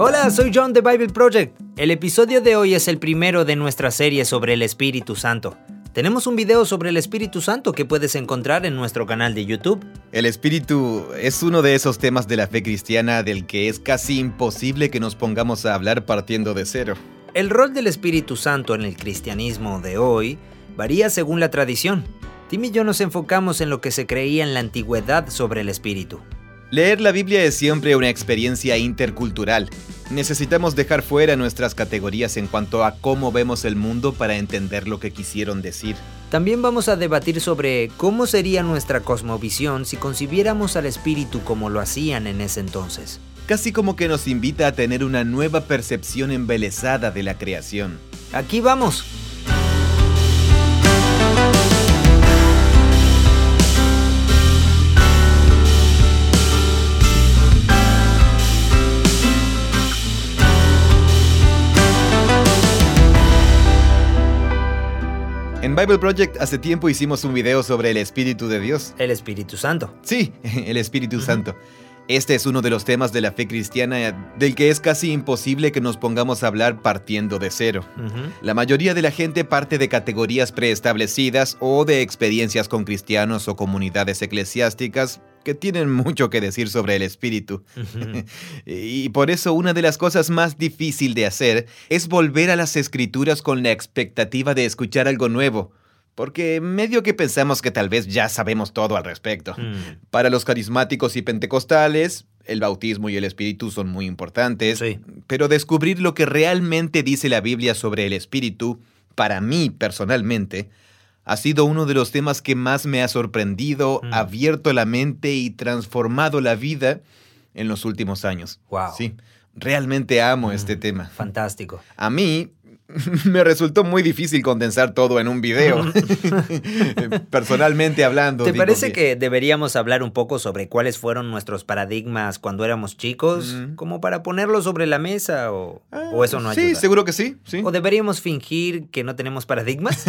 Hola, soy John de Bible Project. El episodio de hoy es el primero de nuestra serie sobre el Espíritu Santo. Tenemos un video sobre el Espíritu Santo que puedes encontrar en nuestro canal de YouTube. El Espíritu es uno de esos temas de la fe cristiana del que es casi imposible que nos pongamos a hablar partiendo de cero. El rol del Espíritu Santo en el cristianismo de hoy varía según la tradición. Tim y yo nos enfocamos en lo que se creía en la antigüedad sobre el Espíritu. Leer la Biblia es siempre una experiencia intercultural. Necesitamos dejar fuera nuestras categorías en cuanto a cómo vemos el mundo para entender lo que quisieron decir. También vamos a debatir sobre cómo sería nuestra cosmovisión si concibiéramos al espíritu como lo hacían en ese entonces. Casi como que nos invita a tener una nueva percepción embelesada de la creación. Aquí vamos. En Bible Project hace tiempo hicimos un video sobre el Espíritu de Dios. El Espíritu Santo. Sí, el Espíritu Santo. Este es uno de los temas de la fe cristiana del que es casi imposible que nos pongamos a hablar partiendo de cero. La mayoría de la gente parte de categorías preestablecidas o de experiencias con cristianos o comunidades eclesiásticas que tienen mucho que decir sobre el espíritu. Y por eso una de las cosas más difícil de hacer es volver a las escrituras con la expectativa de escuchar algo nuevo. Porque medio que pensamos que tal vez ya sabemos todo al respecto. Mm. Para los carismáticos y pentecostales, el bautismo y el espíritu son muy importantes. Sí. Pero descubrir lo que realmente dice la Biblia sobre el espíritu, para mí personalmente, ha sido uno de los temas que más me ha sorprendido, Mm. abierto la mente y transformado la vida en los últimos años. Wow. Sí, realmente amo Mm. este tema. Fantástico. A mí me resultó muy difícil condensar todo en un video. Personalmente hablando. ¿Te parece que deberíamos hablar un poco sobre cuáles fueron nuestros paradigmas cuando éramos chicos? Mm. Como para ponerlo sobre la mesa o, Ah, o eso no ayuda. Sí, seguro que sí. sí. ¿O deberíamos fingir que no tenemos paradigmas?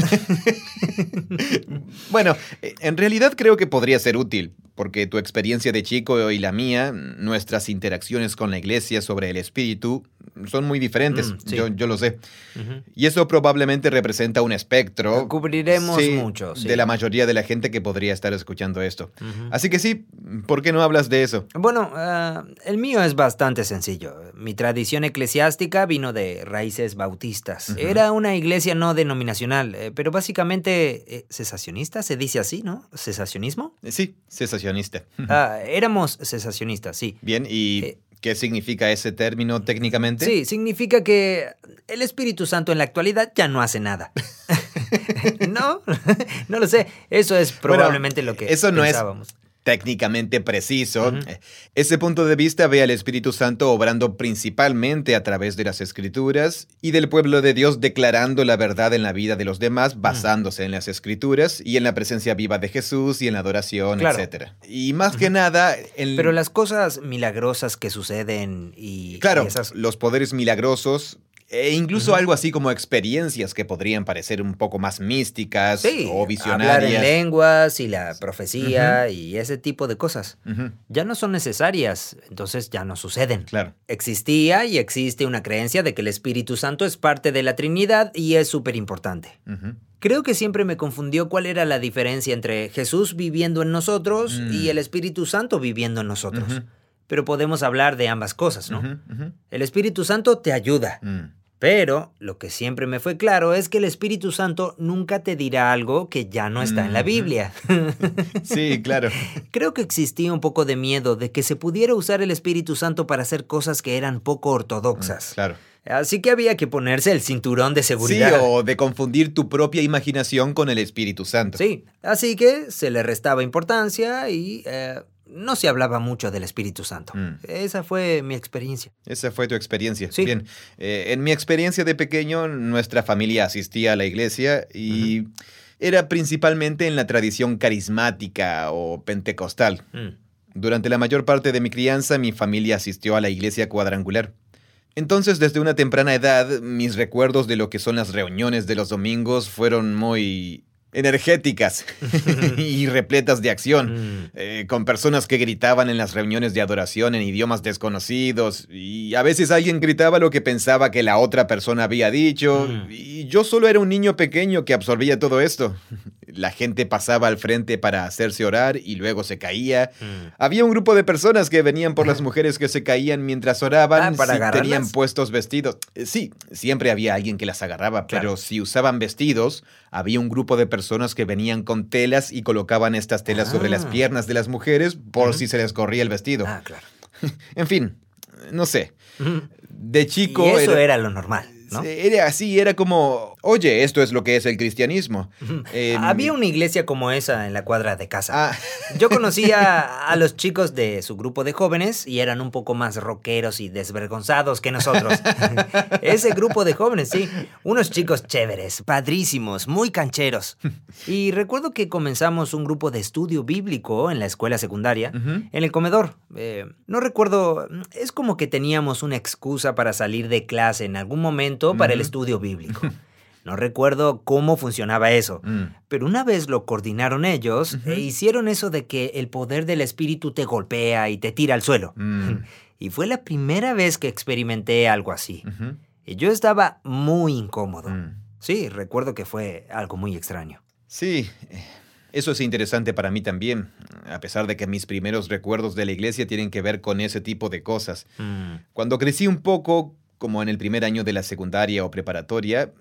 Bueno, en realidad creo que podría ser útil, porque tu experiencia de chico y la mía, nuestras interacciones con la iglesia sobre el espíritu, son muy diferentes. Mm, sí. yo, yo lo sé. Y eso probablemente representa un espectro. Cubriremos sí, mucho, sí. De la mayoría de la gente que podría estar escuchando esto. Así que sí, ¿por qué no hablas de eso? Bueno, ah, el mío es bastante sencillo. Mi tradición eclesiástica vino de raíces bautistas. Era una iglesia no denominacional, eh, pero básicamente eh, cesacionista, se dice así, ¿no? ¿Cesacionismo? Sí, cesacionista. Ah, éramos cesacionistas, sí. Bien, ¿y Eh, qué significa ese término técnicamente? Sí, significa que el Espíritu Santo en la actualidad ya no hace nada. no, no lo sé. Eso es probablemente lo que eso no es pensábamos. Técnicamente preciso. Eh, Ese punto de vista ve al Espíritu Santo obrando principalmente a través de las Escrituras y del pueblo de Dios declarando la verdad en la vida de los demás basándose en las Escrituras y en la presencia viva de Jesús y en la adoración, Claro. etc. Y más que nada, en... Pero las cosas milagrosas que suceden y, Claro, y esas... los poderes milagrosos e incluso algo así como experiencias que podrían parecer un poco más místicas Sí, o hablar en visionarias. lenguas y la profecía y ese tipo de cosas. Ya no son necesarias, entonces ya no suceden. Claro. Existía y existe una creencia de que el Espíritu Santo es parte de la Trinidad y es súper importante. Creo que siempre me confundió cuál era la diferencia entre Jesús viviendo en nosotros Mm. y el Espíritu Santo viviendo en nosotros. Pero podemos hablar de ambas cosas, ¿no? El Espíritu Santo te ayuda, Mm. Pero lo que siempre me fue claro es que el Espíritu Santo nunca te dirá algo que ya no está en la. Biblia. Sí, claro. Creo que existía un poco de miedo de que se pudiera usar el Espíritu Santo para hacer cosas que eran poco ortodoxas. Claro. Así que había que ponerse el cinturón de Sí, seguridad. o de confundir tu propia imaginación con el Espíritu Santo. Sí, así que se le restaba importancia y eh, no se hablaba mucho del Espíritu Santo. Mm. Esa fue mi experiencia. Esa fue tu experiencia. Sí. Bien. Eh, en mi experiencia de pequeño, nuestra familia asistía a la iglesia y era principalmente en la tradición carismática o pentecostal. Mm. Durante la mayor parte de mi crianza, mi familia asistió a la iglesia cuadrangular. Entonces, desde una temprana edad, mis recuerdos de lo que son las reuniones de los domingos fueron muy energéticas y repletas de acción, Mm. eh, con personas que gritaban en las reuniones de adoración en idiomas desconocidos, y a veces alguien gritaba lo que pensaba que la otra persona había dicho, Mm. y yo solo era un niño pequeño que absorbía todo esto. La gente pasaba al frente para hacerse orar y luego se caía. Mm. Había un grupo de personas que venían por las mujeres que se caían mientras oraban Ah, ¿para si agarrarlas? tenían puestos vestidos. Eh, Sí, siempre había alguien que las agarraba, Claro. pero si usaban vestidos, había un grupo de personas que venían con telas y colocaban estas telas sobre las Ah. piernas de las mujeres por si se les corría el vestido. Ah, claro. En fin, no sé. De chico y eso era, lo normal, ¿no? era así, era como, oye, esto es lo que es el cristianismo. Em, Había una iglesia como esa en la cuadra de casa. Ah, Yo conocía a los chicos de su grupo de jóvenes y eran un poco más rockeros y desvergonzados que nosotros. Ese grupo de jóvenes, sí. Unos chicos chéveres, padrísimos, muy cancheros. Y recuerdo que comenzamos un grupo de estudio bíblico en la escuela secundaria, en el comedor. Eh, no recuerdo, es como que teníamos una excusa para salir de clase en algún momento para el estudio bíblico. No recuerdo cómo funcionaba eso. Mm. Pero una vez lo coordinaron ellos e hicieron eso de que el poder del espíritu te golpea y te tira al suelo. Mm. Y fue la primera vez que experimenté algo así. Y yo estaba muy incómodo. Mm. Sí, recuerdo que fue algo muy extraño. Sí, eh, eso es interesante para mí también, a pesar de que mis primeros recuerdos de la iglesia tienen que ver con ese tipo de cosas. Cuando crecí un poco, como en el primer año de la secundaria o preparatoria,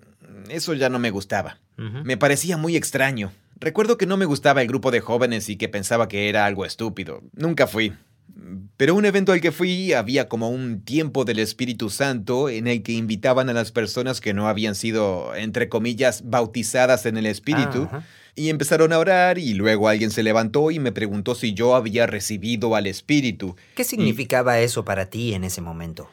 eso ya no me gustaba. Me parecía muy extraño. Recuerdo que no me gustaba el grupo de jóvenes y que pensaba que era algo estúpido. Nunca fui. Pero un evento al que fui había como un tiempo del Espíritu Santo en el que invitaban a las personas que no habían sido, entre comillas, bautizadas en el Espíritu. Ah. Y empezaron a orar y luego alguien se levantó y me preguntó si yo había recibido al Espíritu. ¿Qué significaba eso para ti en ese momento?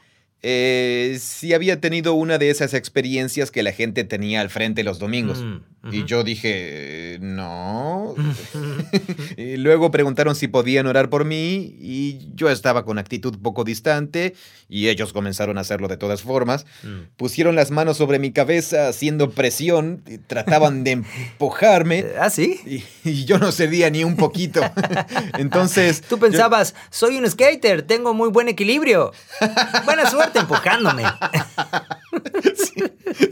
Eh, si había tenido una de esas experiencias que la gente tenía al frente los domingos. Mm, Y yo dije, "Eh, no. Y luego preguntaron si podían orar por mí y yo estaba con actitud poco distante y ellos comenzaron a hacerlo de todas formas. Mm. Pusieron las manos sobre mi cabeza haciendo presión, y trataban de empujarme ¿Ah, sí? y, y yo no cedía ni un poquito. Entonces... Tú yo- pensabas, soy un skater, tengo muy buen equilibrio. Buena suerte empujándome.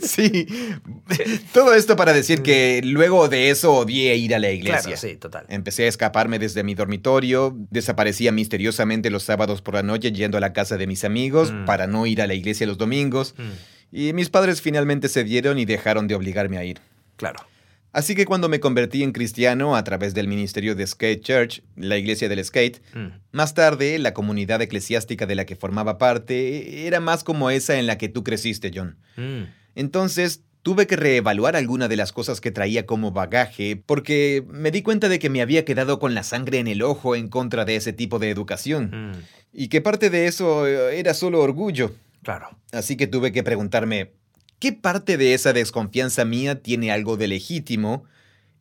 Sí, todo esto para decir que luego de eso odié ir a la iglesia. Claro, sí, total. Empecé a escaparme desde mi dormitorio, desaparecía misteriosamente los sábados por la noche yendo a la casa de mis amigos Mm. para no ir a la iglesia los domingos, Mm, y mis padres finalmente cedieron y dejaron de obligarme a ir. Claro. Así que cuando me convertí en cristiano a través del ministerio de Skate Church, la iglesia del skate, Mm, más tarde la comunidad eclesiástica de la que formaba parte era más como esa en la que tú creciste, John. mm. Entonces, tuve que reevaluar alguna de las cosas que traía como bagaje, porque me di cuenta de que me había quedado con la sangre en el ojo en contra de ese tipo de educación, Mm, y que parte de eso era solo orgullo. Claro. Así que tuve que preguntarme, ¿qué parte de esa desconfianza mía tiene algo de legítimo?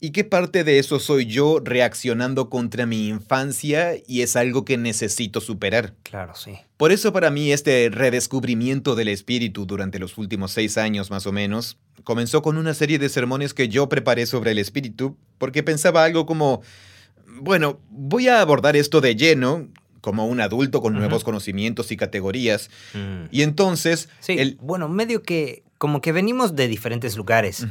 ¿Y qué parte de eso soy yo reaccionando contra mi infancia y es algo que necesito superar? Claro, sí. Por eso para mí este redescubrimiento del espíritu durante los últimos seis años más o menos comenzó con una serie de sermones que yo preparé sobre el espíritu porque pensaba algo como, bueno, voy a abordar esto de lleno como un adulto con nuevos conocimientos y categorías Mm. y entonces Sí, el... bueno, medio que como que venimos de diferentes lugares.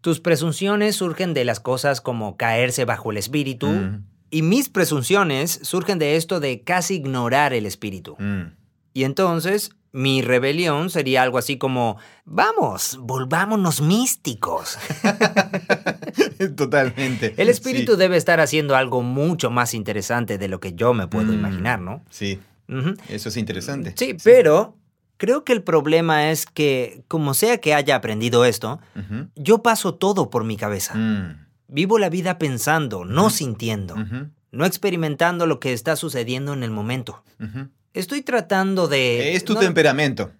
Tus presunciones surgen de las cosas como caerse bajo el espíritu mm, y mis presunciones surgen de esto de casi ignorar el espíritu. mm. Y entonces mi rebelión sería algo así como, vamos, volvámonos místicos. Totalmente. El espíritu Sí, debe estar haciendo algo mucho más interesante de lo que yo me puedo Mm. imaginar, ¿no? Sí, eso es interesante. Sí, pero creo que el problema es que, como sea que haya aprendido esto, yo paso todo por mi cabeza. mm, Vivo la vida pensando, no sintiendo, no experimentando lo que está sucediendo en el momento. Estoy tratando de... Es tu no- temperamento.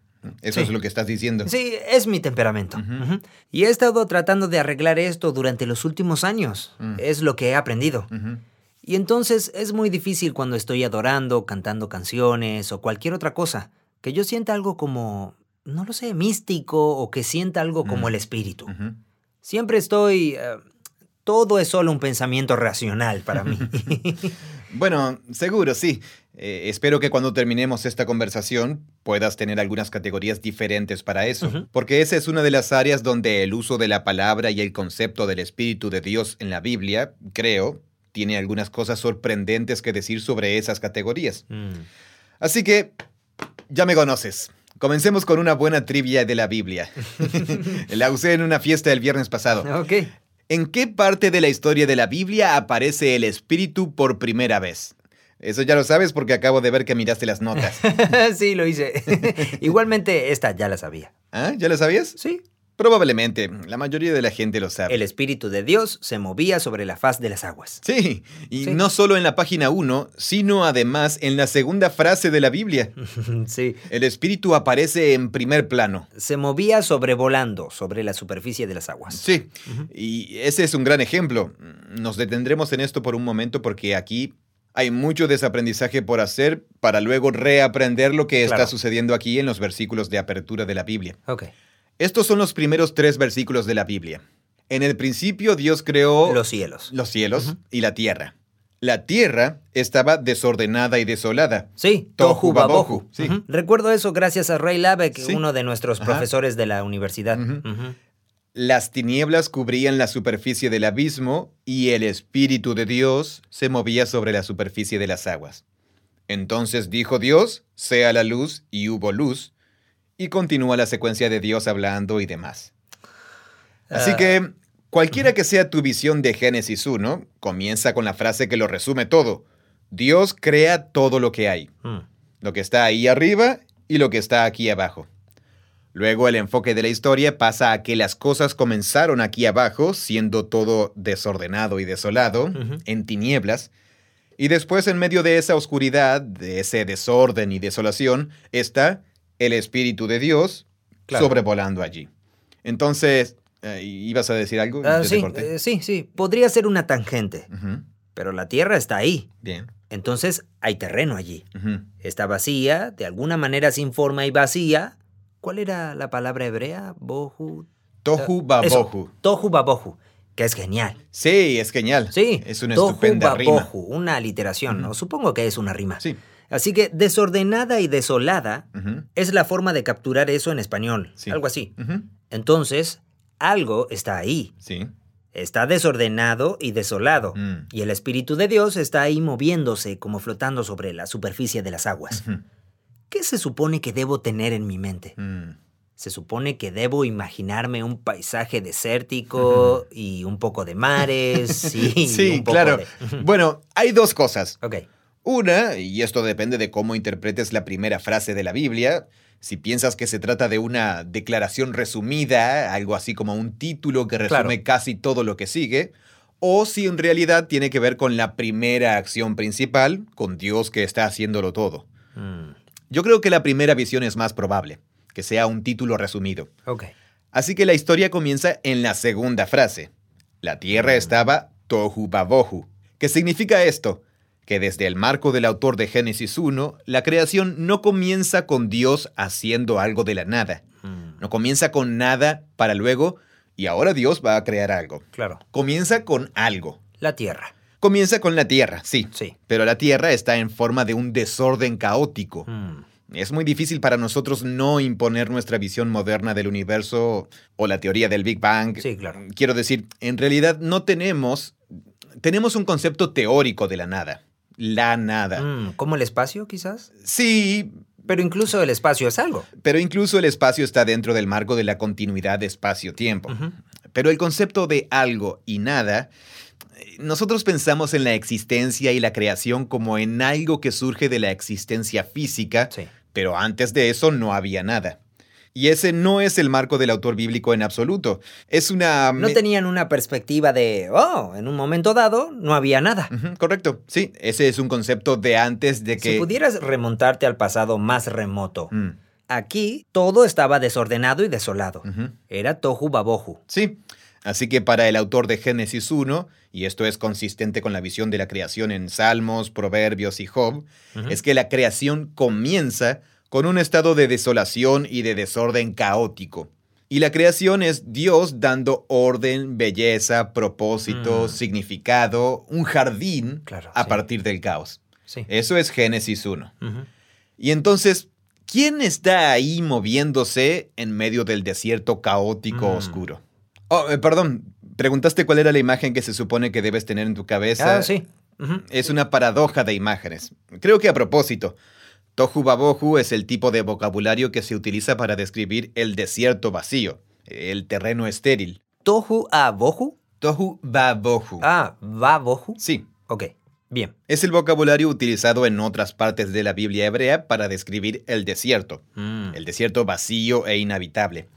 Eso Sí. es lo que estás diciendo. Sí, es mi temperamento. Y he estado tratando de arreglar esto durante los últimos años. Mm. Es lo que he aprendido. Y entonces es muy difícil cuando estoy adorando, cantando canciones o cualquier otra cosa, que yo sienta algo como, no lo sé, místico o que sienta algo como Mm. el espíritu. Siempre estoy eh, todo es solo un pensamiento racional para mí. bueno, seguro, sí. Eh, espero que cuando terminemos esta conversación puedas tener algunas categorías diferentes para eso, porque esa es una de las áreas donde el uso de la palabra y el concepto del Espíritu de Dios en la Biblia, creo, tiene algunas cosas sorprendentes que decir sobre esas categorías. Mm. Así que, ya me conoces. Comencemos con una buena trivia de la Biblia. la usé en una fiesta el viernes pasado. Ok. ¿En qué parte de la historia de la Biblia aparece el Espíritu por primera vez? Eso ya lo sabes porque acabo de ver que miraste las notas. sí, lo hice. Igualmente, esta ya la sabía. ¿Ah? ¿Ya la sabías? Sí. Probablemente, la mayoría de la gente lo sabe. El Espíritu de Dios se movía sobre la faz de las aguas. Sí, y no solo en la página 1, sino además en la segunda frase de la Biblia. sí. El Espíritu aparece en primer plano. Se movía sobrevolando sobre la superficie de las aguas. Sí, y ese es un gran ejemplo. Nos detendremos en esto por un momento porque aquí hay mucho desaprendizaje por hacer para luego reaprender lo que está sucediendo aquí en los versículos de apertura de la Biblia. Ok. Estos son los primeros tres versículos de la Biblia. En el principio Dios creó los cielos, los cielos y la tierra. La tierra estaba desordenada y desolada. Sí, tohu babohu. Sí. Recuerdo eso gracias a Ray Labeck, uno de nuestros profesores de la universidad. Las tinieblas cubrían la superficie del abismo y el Espíritu de Dios se movía sobre la superficie de las aguas. Entonces dijo Dios, sea la luz, y hubo luz, y continúa la secuencia de Dios hablando y demás. Así ah. que, cualquiera que sea tu visión de Génesis 1, comienza con la frase que lo resume todo. Dios crea todo lo que hay, hmm. lo que está ahí arriba y lo que está aquí abajo. Luego el enfoque de la historia pasa a que las cosas comenzaron aquí abajo, siendo todo desordenado y desolado, en tinieblas, y después en medio de esa oscuridad, de ese desorden y desolación, está el Espíritu de Dios sobrevolando allí. Entonces, eh, ¿ibas a decir algo? Ah, sí, eh, sí, sí, podría ser una tangente, pero la Tierra está ahí. Bien. Entonces hay terreno allí. Está vacía, de alguna manera sin forma y vacía, ¿Cuál era la palabra hebrea? Bohu. Tohu babohu. tohu babohu, que es genial. Sí, es genial. Sí. Es una estupenda rima. una aliteración, ¿no? Supongo que es una rima. Sí. Así que desordenada y desolada es la forma de capturar eso en español. Algo así. Entonces, algo está ahí. Sí. Está desordenado y desolado. Mm. Y el Espíritu de Dios está ahí moviéndose como flotando sobre la superficie de las aguas. ¿Qué se supone que debo tener en mi mente? Mm. Se supone que debo imaginarme un paisaje desértico y un poco de mares. Sí, claro. Bueno, hay dos cosas. Ok. Una, y esto depende de cómo interpretes la primera frase de la Biblia, si piensas que se trata de una declaración resumida, algo así como un título que resume casi todo lo que sigue, o si en realidad tiene que ver con la primera acción principal, con Dios que está haciéndolo todo. Mm. Yo creo que la primera visión es más probable, que sea un título resumido. Ok. Así que la historia comienza en la segunda frase. La tierra mm. estaba tohu babohu. ¿Qué significa esto? Que desde el marco del autor de Génesis 1, la creación no comienza con Dios haciendo algo de la nada. Mm. No comienza con nada para luego, y ahora Dios va a crear algo. Claro. Comienza con algo. La tierra. Comienza con la Tierra, sí. Sí. Pero la Tierra está en forma de un desorden caótico. Hmm. Es muy difícil para nosotros no imponer nuestra visión moderna del universo o la teoría del Big Bang. Sí, claro. Quiero decir, en realidad no tenemos... Tenemos un concepto teórico de la nada. La nada. Hmm, ¿Como el espacio, quizás? Sí, pero incluso el espacio es algo. Pero incluso el espacio está dentro del marco de la continuidad de espacio-tiempo. Pero el concepto de algo y nada nosotros pensamos en la existencia y la creación como en algo que surge de la existencia física, pero antes de eso no había nada. Y ese no es el marco del autor bíblico en absoluto. Es una... No tenían una perspectiva de, oh, en un momento dado no había nada. correcto, sí, ese es un concepto de antes de que... Si pudieras remontarte al pasado más remoto, mm. aquí todo estaba desordenado y desolado. Era tohu babohu. Sí, Así que para el autor de Génesis 1, y esto es consistente con la visión de la creación en Salmos, Proverbios y Job, es que la creación comienza con un estado de desolación y de desorden caótico. Y la creación es Dios dando orden, belleza, propósito, Mm. significado, un jardín Claro, a sí. partir del caos. Sí. Eso es Génesis 1. Ujú. Y entonces, ¿quién está ahí moviéndose en medio del desierto caótico Mm. oscuro? Oh, eh, perdón, preguntaste cuál era la imagen que se supone que debes tener en tu cabeza. Ah, sí. Es una paradoja de imágenes. Creo que a propósito. Tohu babohu es el tipo de vocabulario que se utiliza para describir el desierto vacío, el terreno estéril. Tohu a bohu. Tohu babohu. Ah, va bohu. Sí, Ok, bien. es el vocabulario utilizado en otras partes de la Biblia hebrea para describir el desierto, Mm. el desierto vacío e inhabitable.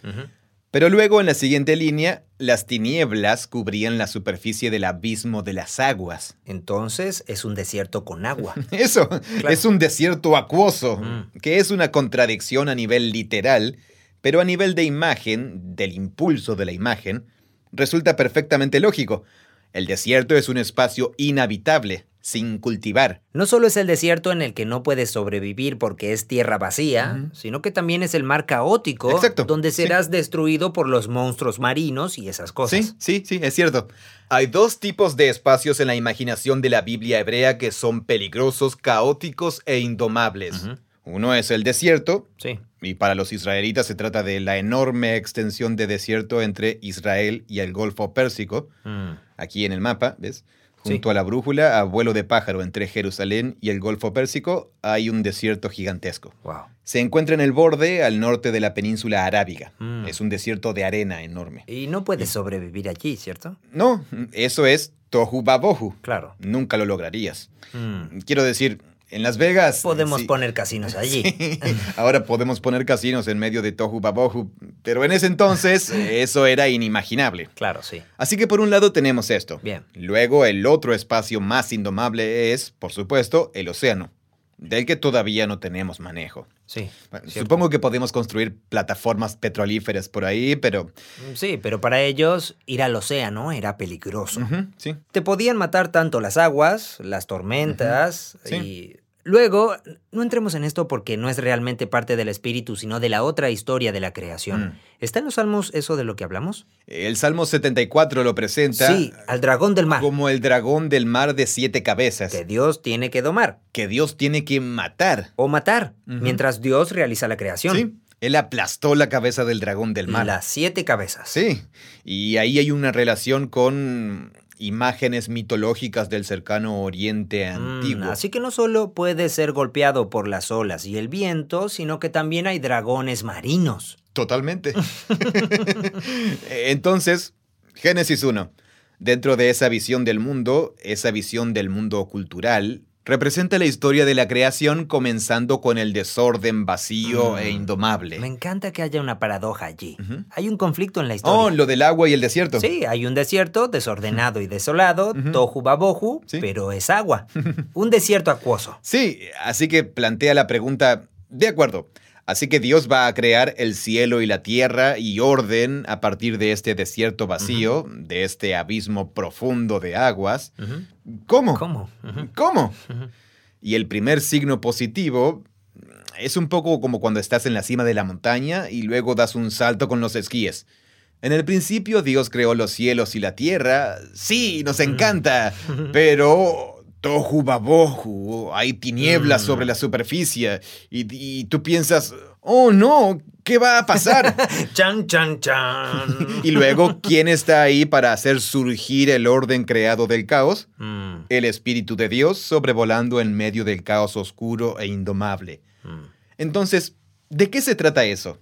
Pero luego en la siguiente línea, las tinieblas cubrían la superficie del abismo de las aguas. Entonces es un desierto con agua. Eso, es un desierto acuoso, Mm. que es una contradicción a nivel literal, pero a nivel de imagen, del impulso de la imagen, resulta perfectamente lógico. El desierto es un espacio inhabitable, sin cultivar. No solo es el desierto en el que no puedes sobrevivir porque es tierra vacía, sino que también es el mar caótico Exacto, donde sí. serás destruido por los monstruos marinos y esas cosas. Sí, sí, sí, es cierto. Hay dos tipos de espacios en la imaginación de la Biblia hebrea que son peligrosos, caóticos e indomables. Uno es el desierto, Sí. y para los israelitas se trata de la enorme extensión de desierto entre Israel y el Golfo Pérsico, Mm. aquí en el mapa, ¿ves? Sí. Junto a la brújula, a vuelo de pájaro entre Jerusalén y el Golfo Pérsico, hay un desierto gigantesco. Wow. Se encuentra en el borde al norte de la península arábiga. Mm. Es un desierto de arena enorme. Y no puedes sobrevivir allí, ¿cierto? No, eso es tohu babohu. Claro. Nunca lo lograrías. Mm. Quiero decir, en Las Vegas... Podemos sí. poner casinos allí. Ahora podemos poner casinos en medio de tohu babohu, pero en ese entonces eso era inimaginable. Claro, sí. Así que por un lado tenemos esto. Bien. Luego el otro espacio más indomable es, por supuesto, el océano, del que todavía no tenemos manejo. Sí. Bueno, supongo que podemos construir plataformas petrolíferas por ahí, pero... Mm, Sí, pero para ellos ir al océano era peligroso. Sí. Te podían matar tanto las aguas, las tormentas sí. y... Luego, no entremos en esto porque no es realmente parte del espíritu, sino de la otra historia de la creación. Mm. ¿Está en los salmos eso de lo que hablamos? El Salmo 74 lo presenta Sí, al dragón del mar, como el dragón del mar de siete cabezas, que Dios tiene que domar que Dios tiene que matar. o matar, mientras Dios realiza la creación. Sí, él aplastó la cabeza del dragón del mar. Las siete cabezas. Sí, y ahí hay una relación con imágenes mitológicas del cercano oriente Mm, antiguo. así que no solo puede ser golpeado por las olas y el viento, sino que también hay dragones marinos. Totalmente. Entonces, Génesis 1. Dentro de esa visión del mundo, esa visión del mundo cultural, representa la historia de la creación comenzando con el desorden vacío Mm. e indomable. Me encanta que haya una paradoja allí. Hay un conflicto en la Oh, historia. lo del agua y el desierto. Sí, hay un desierto desordenado y desolado, Ujú. tohu babohu, Sí. pero es agua. un desierto acuoso. Sí, así que plantea la pregunta, de acuerdo, así que Dios va a crear el cielo y la tierra y orden a partir de este desierto vacío, de este abismo profundo de aguas. ¿Cómo? ¿Cómo? ¿Cómo? Y el primer signo positivo es un poco como cuando estás en la cima de la montaña y luego das un salto con los esquíes. En el principio Dios creó los cielos y la tierra. Sí, nos encanta. Pero tohu babohu, hay tinieblas Mm. sobre la superficie y, y tú piensas, oh no, ¿qué va a pasar? Chan, chan, chan. y luego, ¿quién está ahí para hacer surgir el orden creado del caos? Mm, El Espíritu de Dios sobrevolando en medio del caos oscuro e indomable. mm. Entonces, ¿de qué se trata eso?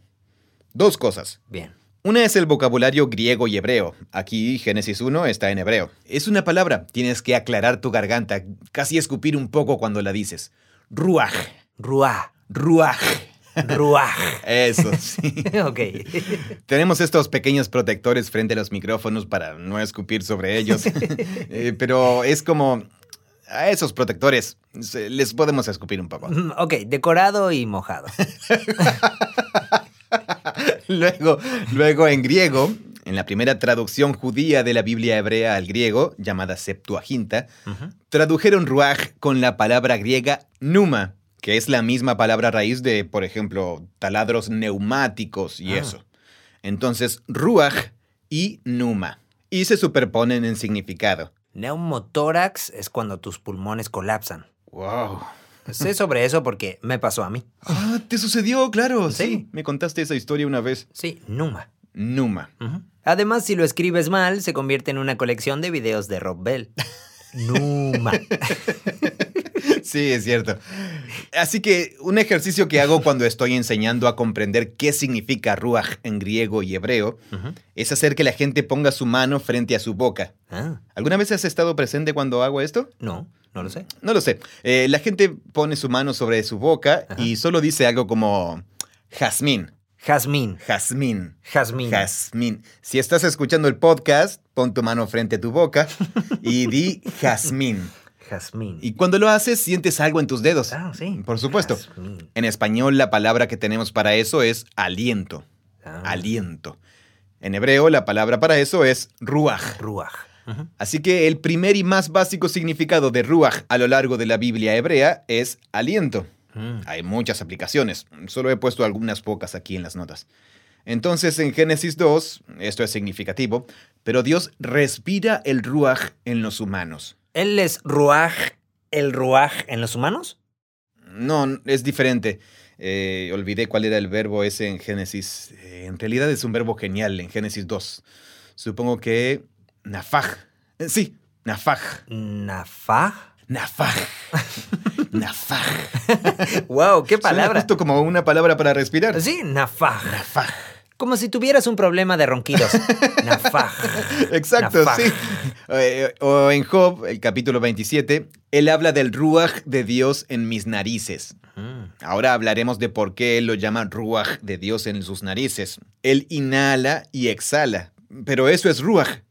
Dos cosas. Bien. Una es el vocabulario griego y hebreo. Aquí Génesis 1 está en hebreo. Es una palabra, tienes que aclarar tu garganta, casi escupir un poco cuando la dices. Ruach, Ruá. ruach. Ruá. Eso, sí. ok. Tenemos estos pequeños protectores frente a los micrófonos para no escupir sobre ellos. Eh, pero es como... A esos protectores les podemos escupir un poco. Mm, ok, decorado y mojado. Luego, luego en griego, en la primera traducción judía de la Biblia hebrea al griego, llamada Septuaginta, tradujeron ruach con la palabra griega numa, que es la misma palabra raíz de, por ejemplo, taladros neumáticos y Ah. eso. Entonces, ruach y numa. Y se superponen en significado. Neumotórax es cuando tus pulmones colapsan. Wow. Sé sobre eso porque me pasó a mí. Ah, te sucedió, claro. Sí. Sí. Me contaste esa historia una vez. Sí, Numa. Numa. Además, si lo escribes mal, se convierte en una colección de videos de Rob Bell. Numa. Sí, es cierto. Así que un ejercicio que hago cuando estoy enseñando a comprender qué significa ruach en griego y hebreo es hacer que la gente ponga su mano frente a su boca. Ah, ¿Alguna vez has estado presente cuando hago esto? no, no lo sé. No lo sé. Eh, la gente pone su mano sobre su boca Ajá. y solo dice algo como jazmín, Jazmín. jazmín, Jazmín. jazmín. Si estás escuchando el podcast, pon tu mano frente a tu boca y di jazmín. Jazmín. Y cuando lo haces, sientes algo en tus dedos. Ah, sí. Por supuesto. Jazmín. En español, la palabra que tenemos para eso es aliento. Ah, Aliento. En hebreo, la palabra para eso es ruach. Ruach. Así que el primer y más básico significado de ruach a lo largo de la Biblia hebrea es aliento. Mm. Hay muchas aplicaciones, solo he puesto algunas pocas aquí en las notas. Entonces en Génesis 2, esto es significativo, pero Dios respira el ruach en los humanos. ¿Él es Ruach, el Ruach en los humanos? No, es diferente. Eh, olvidé cuál era el verbo ese en Génesis. Eh, en realidad es un verbo genial en Génesis 2. Supongo que nafaj. Eh, sí, nafaj. Nafaj. Nafaj. nafaj. wow, qué Suena palabra. justo como una palabra para respirar. Sí, nafaj. Nafaj. Como si tuvieras un problema de ronquidos. nafaj. Exacto, Nafaj. sí. Eh, o en Job, el capítulo 27, él habla del ruach de Dios en mis narices. Mm. Ahora hablaremos de por qué él lo llama ruach de Dios en sus narices. Él inhala y exhala, pero eso es ruach.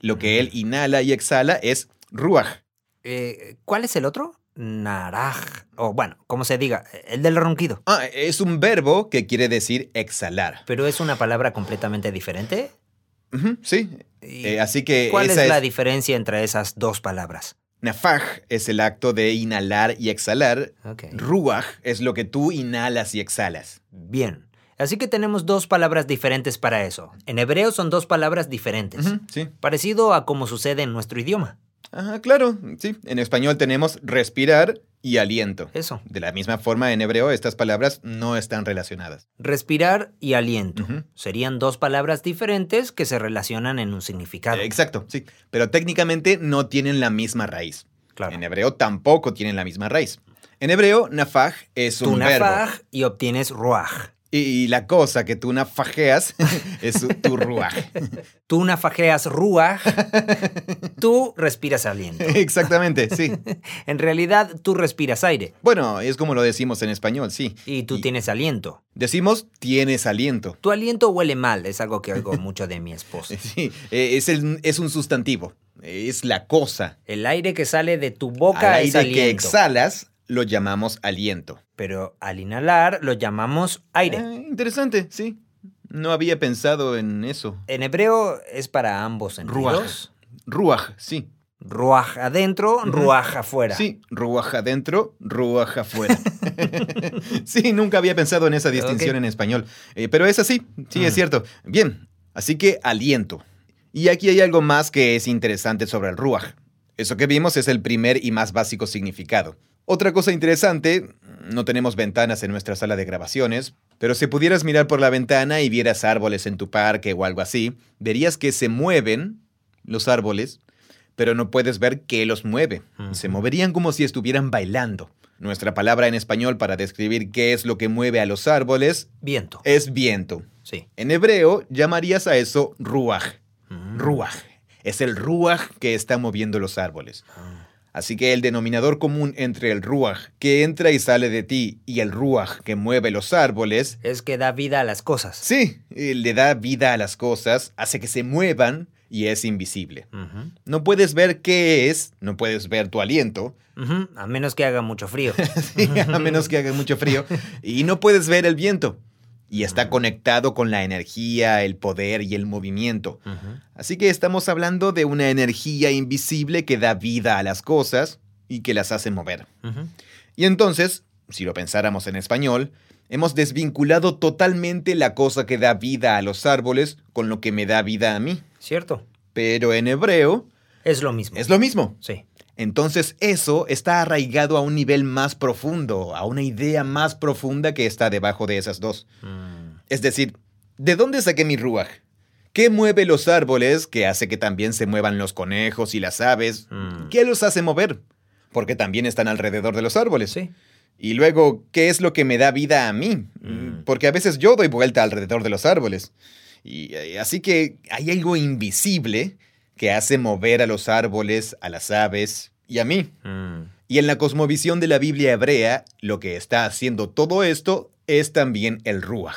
Lo que él inhala y exhala es ruach. Eh, ¿Cuál es el otro? Naraj. O bueno, como se diga, el del ronquido. Ah, es un verbo que quiere decir exhalar. Pero es una palabra completamente diferente. Sí. ¿Y Eh, así que ¿Cuál esa es la es- diferencia entre esas dos palabras? Nafaj es el acto de inhalar y exhalar. Ok. Ruach es lo que tú inhalas y exhalas. Bien. Así que tenemos dos palabras diferentes para eso. En hebreo son dos palabras diferentes. Sí. Parecido a como sucede en nuestro idioma. Ajá, claro, sí. En español tenemos respirar y aliento. Eso. De la misma forma, en hebreo estas palabras no están relacionadas. Respirar y aliento. Serían dos palabras diferentes que se relacionan en un significado. Exacto, sí. Pero técnicamente no tienen la misma raíz. Claro. En hebreo tampoco tienen la misma raíz. En hebreo, nafaj es Tú un verbo. nafaj y obtienes ruaj. Y la cosa que tú nafajeas es tu ruaj. Tú nafajeas ruaj, tú respiras aliento. Exactamente, sí. En realidad, tú respiras aire Bueno, es como lo decimos en español, sí. y tú tienes aliento. Decimos tienes aliento. Tu aliento huele mal, es algo que oigo mucho de mi esposa. Sí, eh, es, el- es un sustantivo. Es la cosa. El aire que sale de tu boca Al es aire que aliento, exhalas lo llamamos aliento. pero al inhalar lo llamamos aire. Ah, interesante, sí. No había pensado en eso. En hebreo es para ambos sentidos. Ruach, sí. Ruaj adentro, ruaj afuera. Sí, ruach adentro, ruach afuera. sí, nunca había pensado en esa distinción en español. Eh, pero es así, sí, es Mm. cierto. Bien, así que aliento. Y aquí hay algo más que es interesante sobre el ruach. Eso que vimos es el primer y más básico significado. Otra cosa interesante, no tenemos ventanas en nuestra sala de grabaciones, pero si pudieras mirar por la ventana y vieras árboles en tu parque o algo así, verías que se mueven los árboles, pero no puedes ver qué los mueve. Se moverían como si estuvieran bailando. Nuestra palabra en español para describir qué es lo que mueve a los árboles Viento. es viento. Sí. En hebreo llamarías a eso ruach. Mm. Ruach. Es el ruach que está moviendo los árboles. Ah. Así que el denominador común entre el ruach que entra y sale de ti y el ruach que mueve los árboles, Es que da vida a las cosas. sí, le da vida a las cosas, hace que se muevan y es invisible. No puedes ver qué es, no puedes ver tu aliento, A menos que haga mucho frío. sí, a menos que haga mucho frío, y no puedes ver el viento. Y está conectado con la energía, el poder y el movimiento. Así que estamos hablando de una energía invisible que da vida a las cosas y que las hace mover. Y entonces, si lo pensáramos en español, Hemos desvinculado totalmente la cosa que da vida a los árboles con lo que me da vida a mí. ¿Cierto? Pero en hebreo Es lo mismo. es lo mismo. Sí. Entonces eso está arraigado a un nivel más profundo, a una idea más profunda que está debajo de esas dos. Mm. Es decir, ¿de dónde saqué mi ruaj? ¿Qué mueve los árboles que hace que también se muevan los conejos y las aves? Mm. ¿Qué los hace mover? Porque también están alrededor de los árboles. Sí. Y luego, ¿qué es lo que me da vida a mí? Mm. Porque a veces yo doy vuelta alrededor de los árboles. Y eh, así que hay algo invisible que hace mover a los árboles, a las aves y a mí. Mm. Y en la cosmovisión de la Biblia hebrea, lo que está haciendo todo esto es también el ruaj.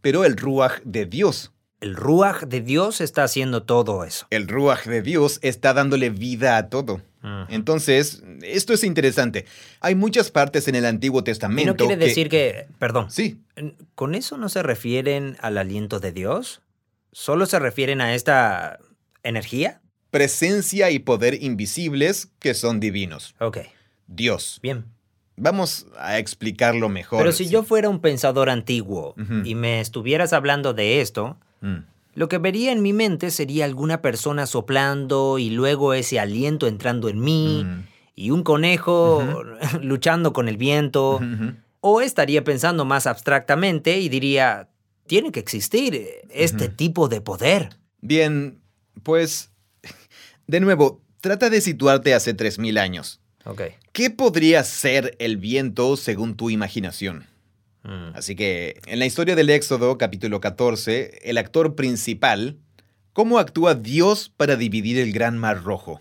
Pero el ruaj de Dios. El Ruach de Dios está haciendo todo eso. El ruaj de Dios está dándole vida a todo. Ujú. Entonces, esto es interesante. Hay muchas partes en el Antiguo Y Testamento. no quiere que- decir que, perdón, Sí, ¿con eso no se refieren al aliento de Dios? ¿Solo se refieren a esta energía? presencia y poder invisibles que son divinos. Ok, Dios. bien. Vamos a explicarlo mejor. Pero si sí. yo fuera un pensador antiguo y me estuvieras hablando de esto, Mm. lo que vería en mi mente sería alguna persona soplando y luego ese aliento entrando en mí Mm. y un conejo luchando con el viento. O estaría pensando más abstractamente y diría, tiene que existir este tipo de poder. Bien, pues, de nuevo, trata de situarte hace 3.000 años. Ok. ¿Qué podría ser el viento según tu imaginación? Mm. Así que, en la historia del Éxodo, capítulo 14, el actor principal, ¿cómo actúa Dios para dividir el gran mar rojo?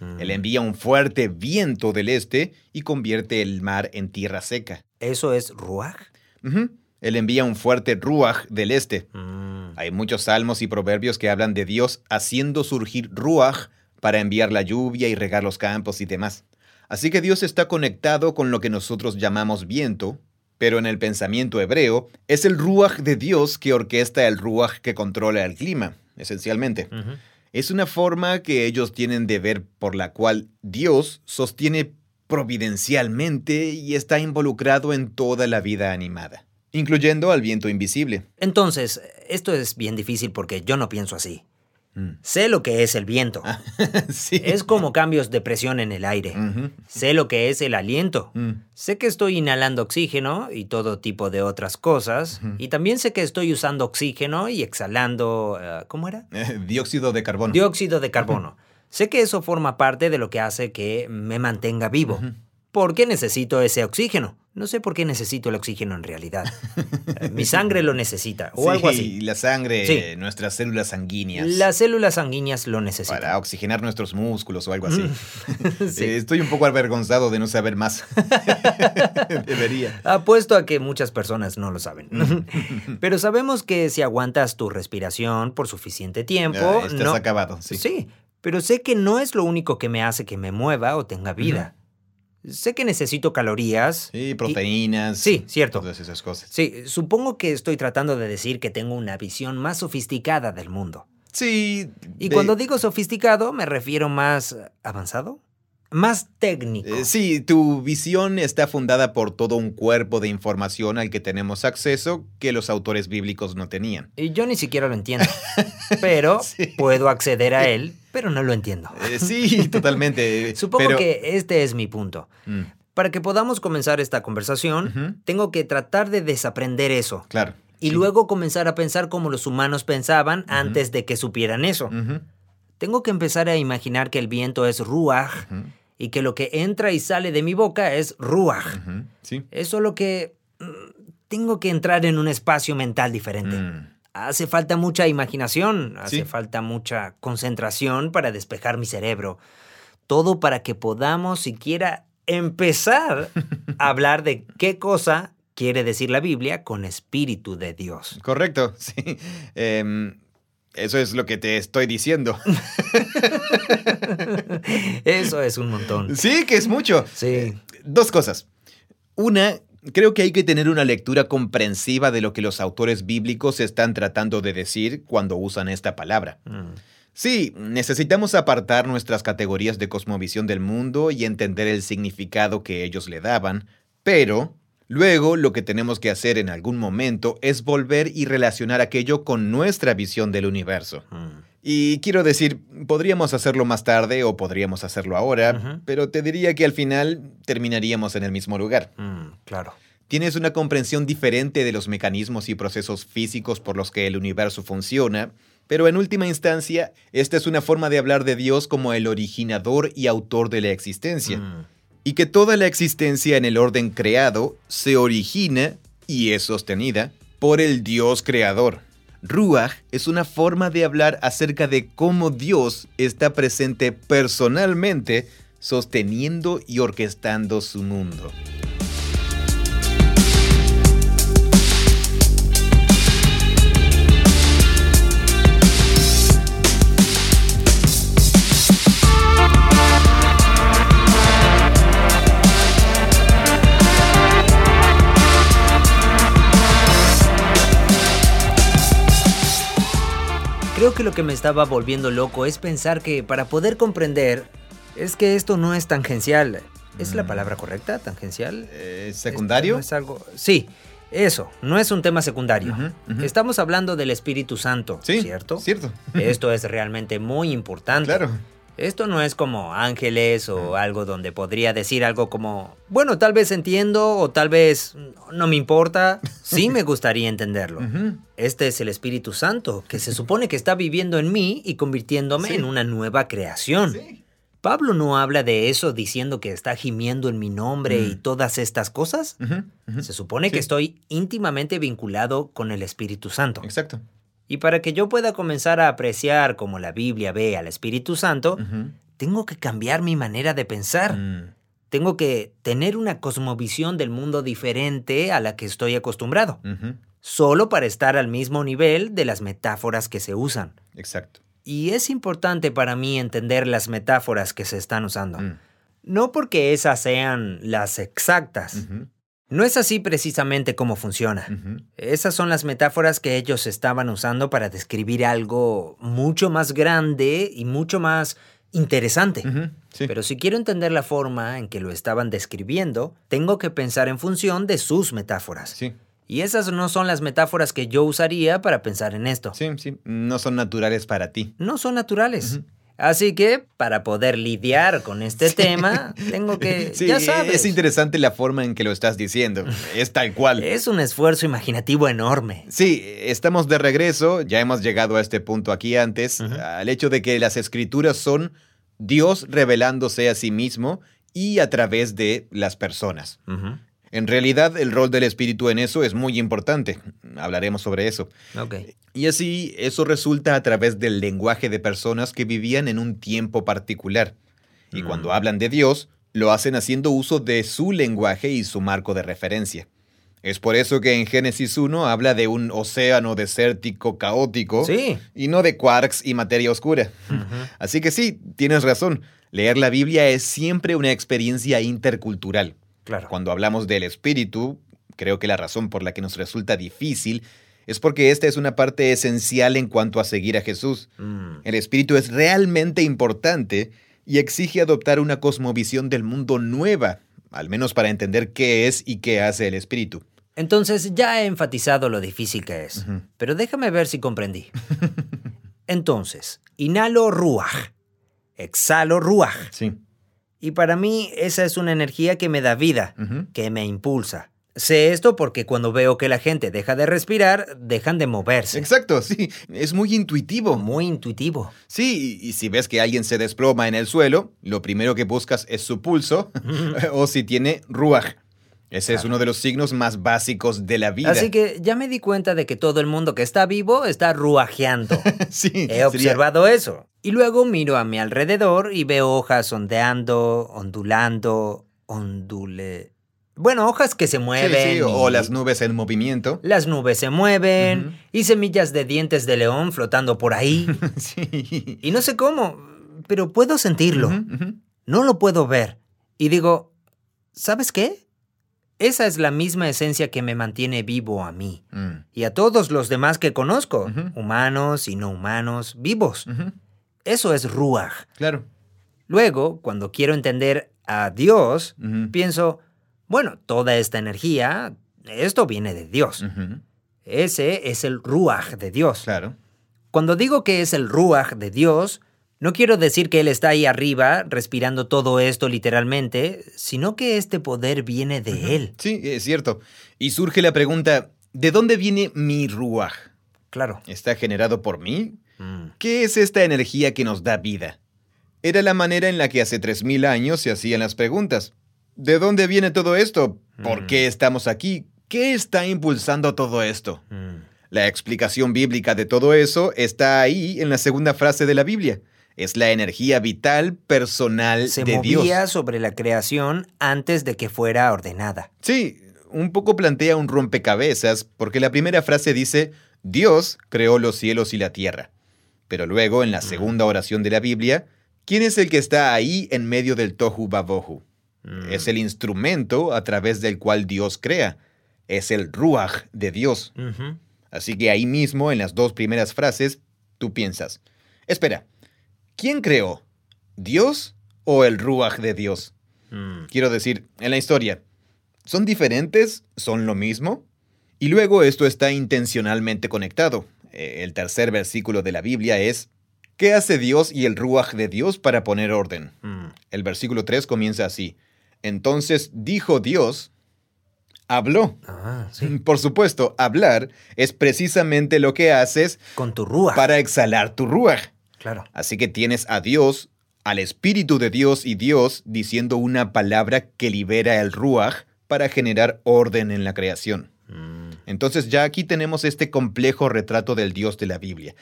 Mm. Él envía un fuerte viento del este y convierte el mar en tierra seca. ¿Eso es Ruach? Él envía un fuerte ruaj del este. Mm. Hay muchos salmos y proverbios que hablan de Dios haciendo surgir ruaj para enviar la lluvia y regar los campos y demás. Así que Dios está conectado con lo que nosotros llamamos viento, pero en el pensamiento hebreo es el ruaj de Dios que orquesta el ruaj que controla el clima, esencialmente. Es una forma que ellos tienen de ver por la cual Dios sostiene providencialmente y está involucrado en toda la vida animada, incluyendo al viento invisible. Entonces, esto es bien difícil porque yo no pienso así. Mm. Sé lo que es el viento. sí. Es como cambios de presión en el aire. Sé lo que es el aliento. Mm. Sé que estoy inhalando oxígeno y todo tipo de otras cosas. Y también sé que estoy usando oxígeno y exhalando... eh, ¿Cómo era? Eh, Dióxido de carbono. Dióxido de carbono. Sé que eso forma parte de lo que hace que me mantenga vivo. ¿Por qué necesito ese oxígeno? No sé por qué necesito el oxígeno en realidad. Mi sangre lo necesita o Sí, algo así. la sangre, Sí. nuestras células sanguíneas. Las células sanguíneas lo necesitan. Para oxigenar nuestros músculos o algo así. Sí. Eh, estoy un poco avergonzado de no saber más. Debería. Apuesto a que muchas personas no lo saben. Pero sabemos que si aguantas tu respiración por suficiente tiempo, Ah, estás no... acabado, sí. Sí, pero sé que no es lo único que me hace que me mueva o tenga vida. Sé que necesito calorías. Sí, proteínas. Sí, cierto. Todas esas cosas. Sí, supongo que estoy tratando de decir que tengo una visión más sofisticada del mundo. Sí. Y de- cuando digo sofisticado, me refiero más avanzado, más técnico. Eh, sí, tu visión está fundada por todo un cuerpo de información al que tenemos acceso que los autores bíblicos no tenían. Y yo ni siquiera lo entiendo. Pero Sí. puedo acceder a él, pero no lo entiendo. Eh, sí, totalmente. Supongo pero- que este es mi punto. Mm, Para que podamos comenzar esta conversación, tengo que tratar de desaprender eso Claro. y sí. luego comenzar a pensar como los humanos pensaban antes de que supieran eso. Tengo que empezar a imaginar que el viento es ruaj y que lo que entra y sale de mi boca es ruaj. Sí. Es solo que mm, tengo que entrar en un espacio mental diferente. Mm, Hace falta mucha imaginación, hace Sí. falta mucha concentración para despejar mi cerebro. Todo para que podamos siquiera empezar a hablar de qué cosa quiere decir la Biblia con espíritu de Dios. Correcto, sí. Em, eso es lo que te estoy diciendo. Eso es un montón. Sí, que es mucho. Sí. Dos cosas. Una, creo que hay que tener una lectura comprensiva de lo que los autores bíblicos están tratando de decir cuando usan esta palabra. Mm. Sí, necesitamos apartar nuestras categorías de cosmovisión del mundo y entender el significado que ellos le daban, pero Luego, lo que tenemos que hacer en algún momento es volver y relacionar aquello con nuestra visión del universo. Mm. Y quiero decir, podríamos hacerlo más tarde o podríamos hacerlo ahora, pero te diría que al final terminaríamos en el mismo lugar. Mm, claro. Tienes una comprensión diferente de los mecanismos y procesos físicos por los que el universo funciona, pero en última instancia, esta es una forma de hablar de Dios como el originador y autor de la existencia, Mm. y que toda la existencia en el orden creado se origina y es sostenida por el Dios creador. Ruach es una forma de hablar acerca de cómo Dios está presente personalmente, sosteniendo y orquestando su mundo. Creo que lo que me estaba volviendo loco es pensar que para poder comprender es que esto no es tangencial. ¿Es la Mm. palabra correcta? ¿Tangencial? Eh, ¿Secundario? no es algo... Sí, eso, no es un tema secundario. Estamos hablando del Espíritu Santo, Sí, ¿cierto? Cierto. Esto es realmente muy importante. Claro. Esto no es como ángeles o algo donde podría decir algo como, bueno, tal vez entiendo o tal vez no me importa. Sí me gustaría entenderlo. Este es el Espíritu Santo, que se supone que está viviendo en mí y convirtiéndome Sí. en una nueva creación. Sí. Pablo no habla de eso diciendo que está gimiendo en mi nombre y Mm. todas estas cosas. Se supone Sí. que estoy íntimamente vinculado con el Espíritu Santo. Exacto. Y para que yo pueda comenzar a apreciar como la Biblia ve al Espíritu Santo, tengo que cambiar mi manera de pensar. Mm, Tengo que tener una cosmovisión del mundo diferente a la que estoy acostumbrado, solo para estar al mismo nivel de las metáforas que se usan. Exacto. Y es importante para mí entender las metáforas que se están usando. Mm, No porque esas sean las exactas. No es así precisamente cómo funciona. Esas son las metáforas que ellos estaban usando para describir algo mucho más grande y mucho más interesante. Sí. Pero si quiero entender la forma en que lo estaban describiendo, tengo que pensar en función de sus metáforas. Sí. Y esas no son las metáforas que yo usaría para pensar en esto. Sí, sí. No son naturales para ti. No son naturales. Así que, para poder lidiar con este tema, tengo que... Sí, ya sabes. es interesante la forma en que lo estás diciendo. Es tal cual. Es un esfuerzo imaginativo enorme. Sí, estamos de regreso, ya hemos llegado a este punto aquí antes, al hecho de que las escrituras son Dios revelándose a sí mismo y a través de las personas. En realidad, el rol del espíritu en eso es muy importante. Hablaremos sobre eso. Y así, eso resulta a través del lenguaje de personas que vivían en un tiempo particular. Y Mm. cuando hablan de Dios, lo hacen haciendo uso de su lenguaje y su marco de referencia. Es por eso que en Génesis 1 habla de un océano desértico caótico Sí. y no de quarks y materia oscura. Así que sí, tienes razón. Leer la Biblia es siempre una experiencia intercultural. Claro. Cuando hablamos del espíritu, creo que la razón por la que nos resulta difícil es porque esta es una parte esencial en cuanto a seguir a Jesús. Mm. El espíritu es realmente importante y exige adoptar una cosmovisión del mundo nueva, al menos para entender qué es y qué hace el espíritu. Entonces ya he enfatizado lo difícil que es. Pero déjame ver si comprendí. Entonces, inhalo ruaj, exhalo ruaj. Sí. Y para mí esa es una energía que me da vida, que me impulsa. Sé esto porque cuando veo que la gente deja de respirar, dejan de moverse. Exacto, sí. Es muy intuitivo. Muy intuitivo. Sí, y y si ves que alguien se desploma en el suelo, lo primero que buscas es su pulso o si tiene ruaj. Ese es uno de los signos más básicos de la vida. Así que ya me di cuenta de que todo el mundo que está vivo está ruajeando. sí, He sería- observado eso. Y luego miro a mi alrededor y veo hojas ondeando, ondulando, ondule... Bueno, hojas que se mueven. sí, o y las nubes en movimiento. Las nubes se mueven y semillas de dientes de león flotando por ahí. sí. y no sé cómo, pero puedo sentirlo. No lo puedo ver. Y digo, ¿sabes qué? Esa es la misma esencia que me mantiene vivo a mí Mm, y a todos los demás que conozco, humanos y no humanos, vivos. Eso es Ruach. Claro. Luego, cuando quiero entender a Dios, pienso, Bueno, toda esta energía, esto viene de Dios. Ese es el ruach de Dios. Claro. Cuando digo que es el ruach de Dios, no quiero decir que Él está ahí arriba respirando todo esto literalmente, sino que este poder viene de Él. Sí, es cierto. Y surge la pregunta, ¿de dónde viene mi ruaj? Claro. ¿Está generado por mí? Mm. ¿Qué es esta energía que nos da vida? Era la manera en la que hace 3.000 años se hacían las preguntas. ¿De dónde viene todo esto? ¿Por Mm. qué estamos aquí? ¿Qué está impulsando todo esto? Mm. La explicación bíblica de todo eso está ahí en la segunda frase de la Biblia. Es la energía vital personal Se de Dios. movía sobre la creación antes de que fuera ordenada. Sí, un poco plantea un rompecabezas porque la primera frase dice, Dios creó los cielos y la tierra. Pero luego, en la segunda oración de la Biblia, ¿quién es el que está ahí en medio del tohu babohu? Mm. Es el instrumento a través del cual Dios crea. Es el ruach de Dios. Así que ahí mismo, en las dos primeras frases, tú piensas, espera, ¿quién creó? ¿Dios o el ruach de Dios? Mm. Quiero decir, en la historia, ¿son diferentes? ¿Son lo mismo? Y luego esto está intencionalmente conectado. Eh, El tercer versículo de la Biblia es, ¿qué hace Dios y el ruach de Dios para poner orden? Mm. El versículo 3 comienza así. Entonces dijo Dios, habló. Ah, sí. Por supuesto, hablar es precisamente lo que haces Con tu ruach. para exhalar tu ruach. Claro. Así que tienes a Dios, al Espíritu de Dios y Dios diciendo una palabra que libera el ruach para generar orden en la creación. Mm. Entonces ya aquí tenemos este complejo retrato del Dios de la Biblia.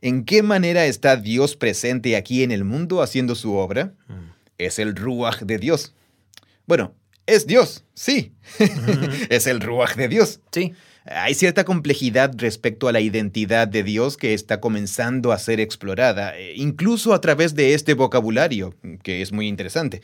¿En qué manera está Dios presente aquí en el mundo haciendo su obra? Mm. Es el ruach de Dios. Bueno, es Dios, sí. es el ruach de Dios. Sí. Hay cierta complejidad respecto a la identidad de Dios que está comenzando a ser explorada, eh, incluso a través de este vocabulario, que es muy interesante.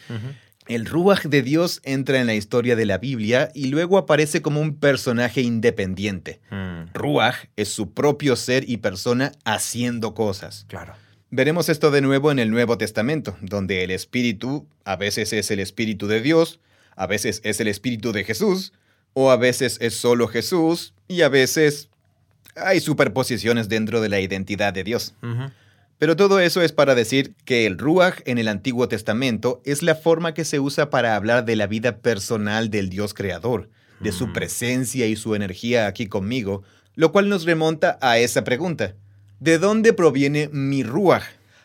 El Ruach de Dios entra en la historia de la Biblia y luego aparece como un personaje independiente. Mm. Ruach es su propio ser y persona haciendo cosas. Claro. Veremos esto de nuevo en el Nuevo Testamento, donde el Espíritu a veces es el Espíritu de Dios, a veces es el Espíritu de Jesús, o a veces es solo Jesús, y a veces hay superposiciones dentro de la identidad de Dios. Pero todo eso es para decir que el Ruach en el Antiguo Testamento es la forma que se usa para hablar de la vida personal del Dios creador, de su Mm. presencia y su energía aquí conmigo, lo cual nos remonta a esa pregunta. ¿De dónde proviene mi Ruach?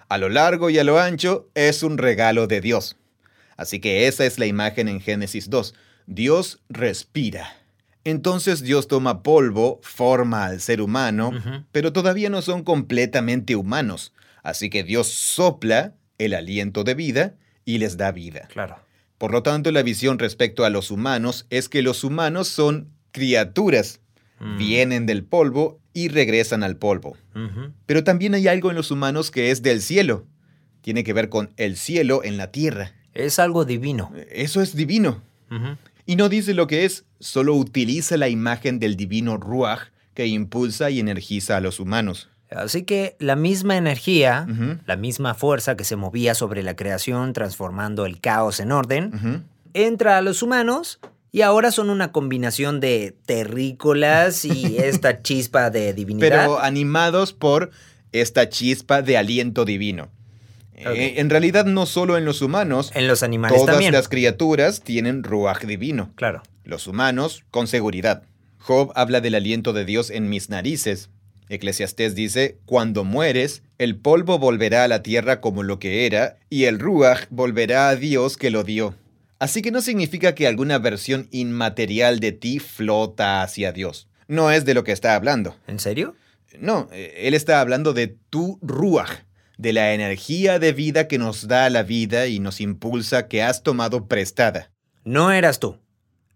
A lo largo y a lo ancho es un regalo de Dios. Así que esa es la imagen en Génesis 2. Dios respira. Entonces Dios toma polvo, forma al ser humano, pero todavía no son completamente humanos. Así que Dios sopla el aliento de vida y les da vida. Claro. Por lo tanto, la visión respecto a los humanos es que los humanos son criaturas, Mm. vienen del polvo y regresan al polvo. Pero también hay algo en los humanos que es del cielo. Tiene que ver con el cielo en la tierra. Es algo divino. Eso es divino. Y no dice lo que es, solo utiliza la imagen del divino Ruach que impulsa y energiza a los humanos. Así que la misma energía, la misma fuerza que se movía sobre la creación transformando el caos en orden, entra a los humanos y ahora son una combinación de terrícolas y esta chispa de divinidad. Pero animados por esta chispa de aliento divino. Ok. Eh, en realidad no solo en los humanos, en los animales todas también. las criaturas tienen Ruach divino. Claro. Los humanos, con seguridad. Job habla del aliento de Dios en mis narices. Eclesiastés dice, cuando mueres, el polvo volverá a la tierra como lo que era, y el Ruach volverá a Dios que lo dio. Así que no significa que alguna versión inmaterial de ti flota hacia Dios. No es de lo que está hablando. ¿En serio? No, eh, él está hablando de tu Ruach, de la energía de vida que nos da la vida y nos impulsa que has tomado prestada. No eras tú.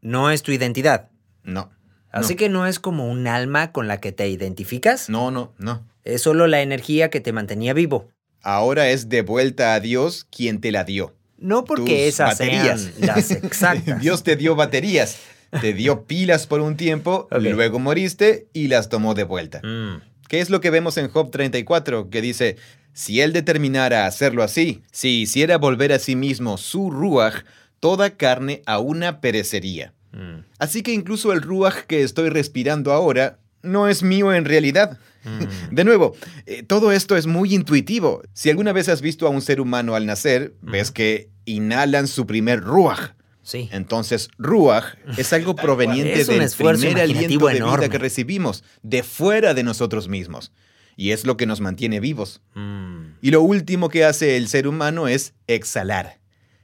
No es tu identidad. No. Así no. que no es como un alma con la que te identificas. No, no, no. Es solo la energía que te mantenía vivo. Ahora es de vuelta a Dios quien te la dio. No porque Tus esas baterías. sean las exactas. Dios te dio baterías, te dio pilas por un tiempo, luego moriste y las tomó de vuelta. Mm, ¿Qué es lo que vemos en Job 34? Que dice, si él determinara hacerlo así, si hiciera volver a sí mismo su ruach, toda carne a una perecería. Mm. Así que incluso el ruaj que estoy respirando ahora no es mío en realidad. Mm. De nuevo, eh, todo esto es muy intuitivo. Si alguna vez has visto a un ser humano al nacer, ves que inhalan su primer ruaj. Sí. Entonces, ruaj es algo proveniente Es del primer aliento de enorme. vida que recibimos, de fuera de nosotros mismos. Y es lo que nos mantiene vivos. Mm. Y lo último que hace el ser humano es exhalar.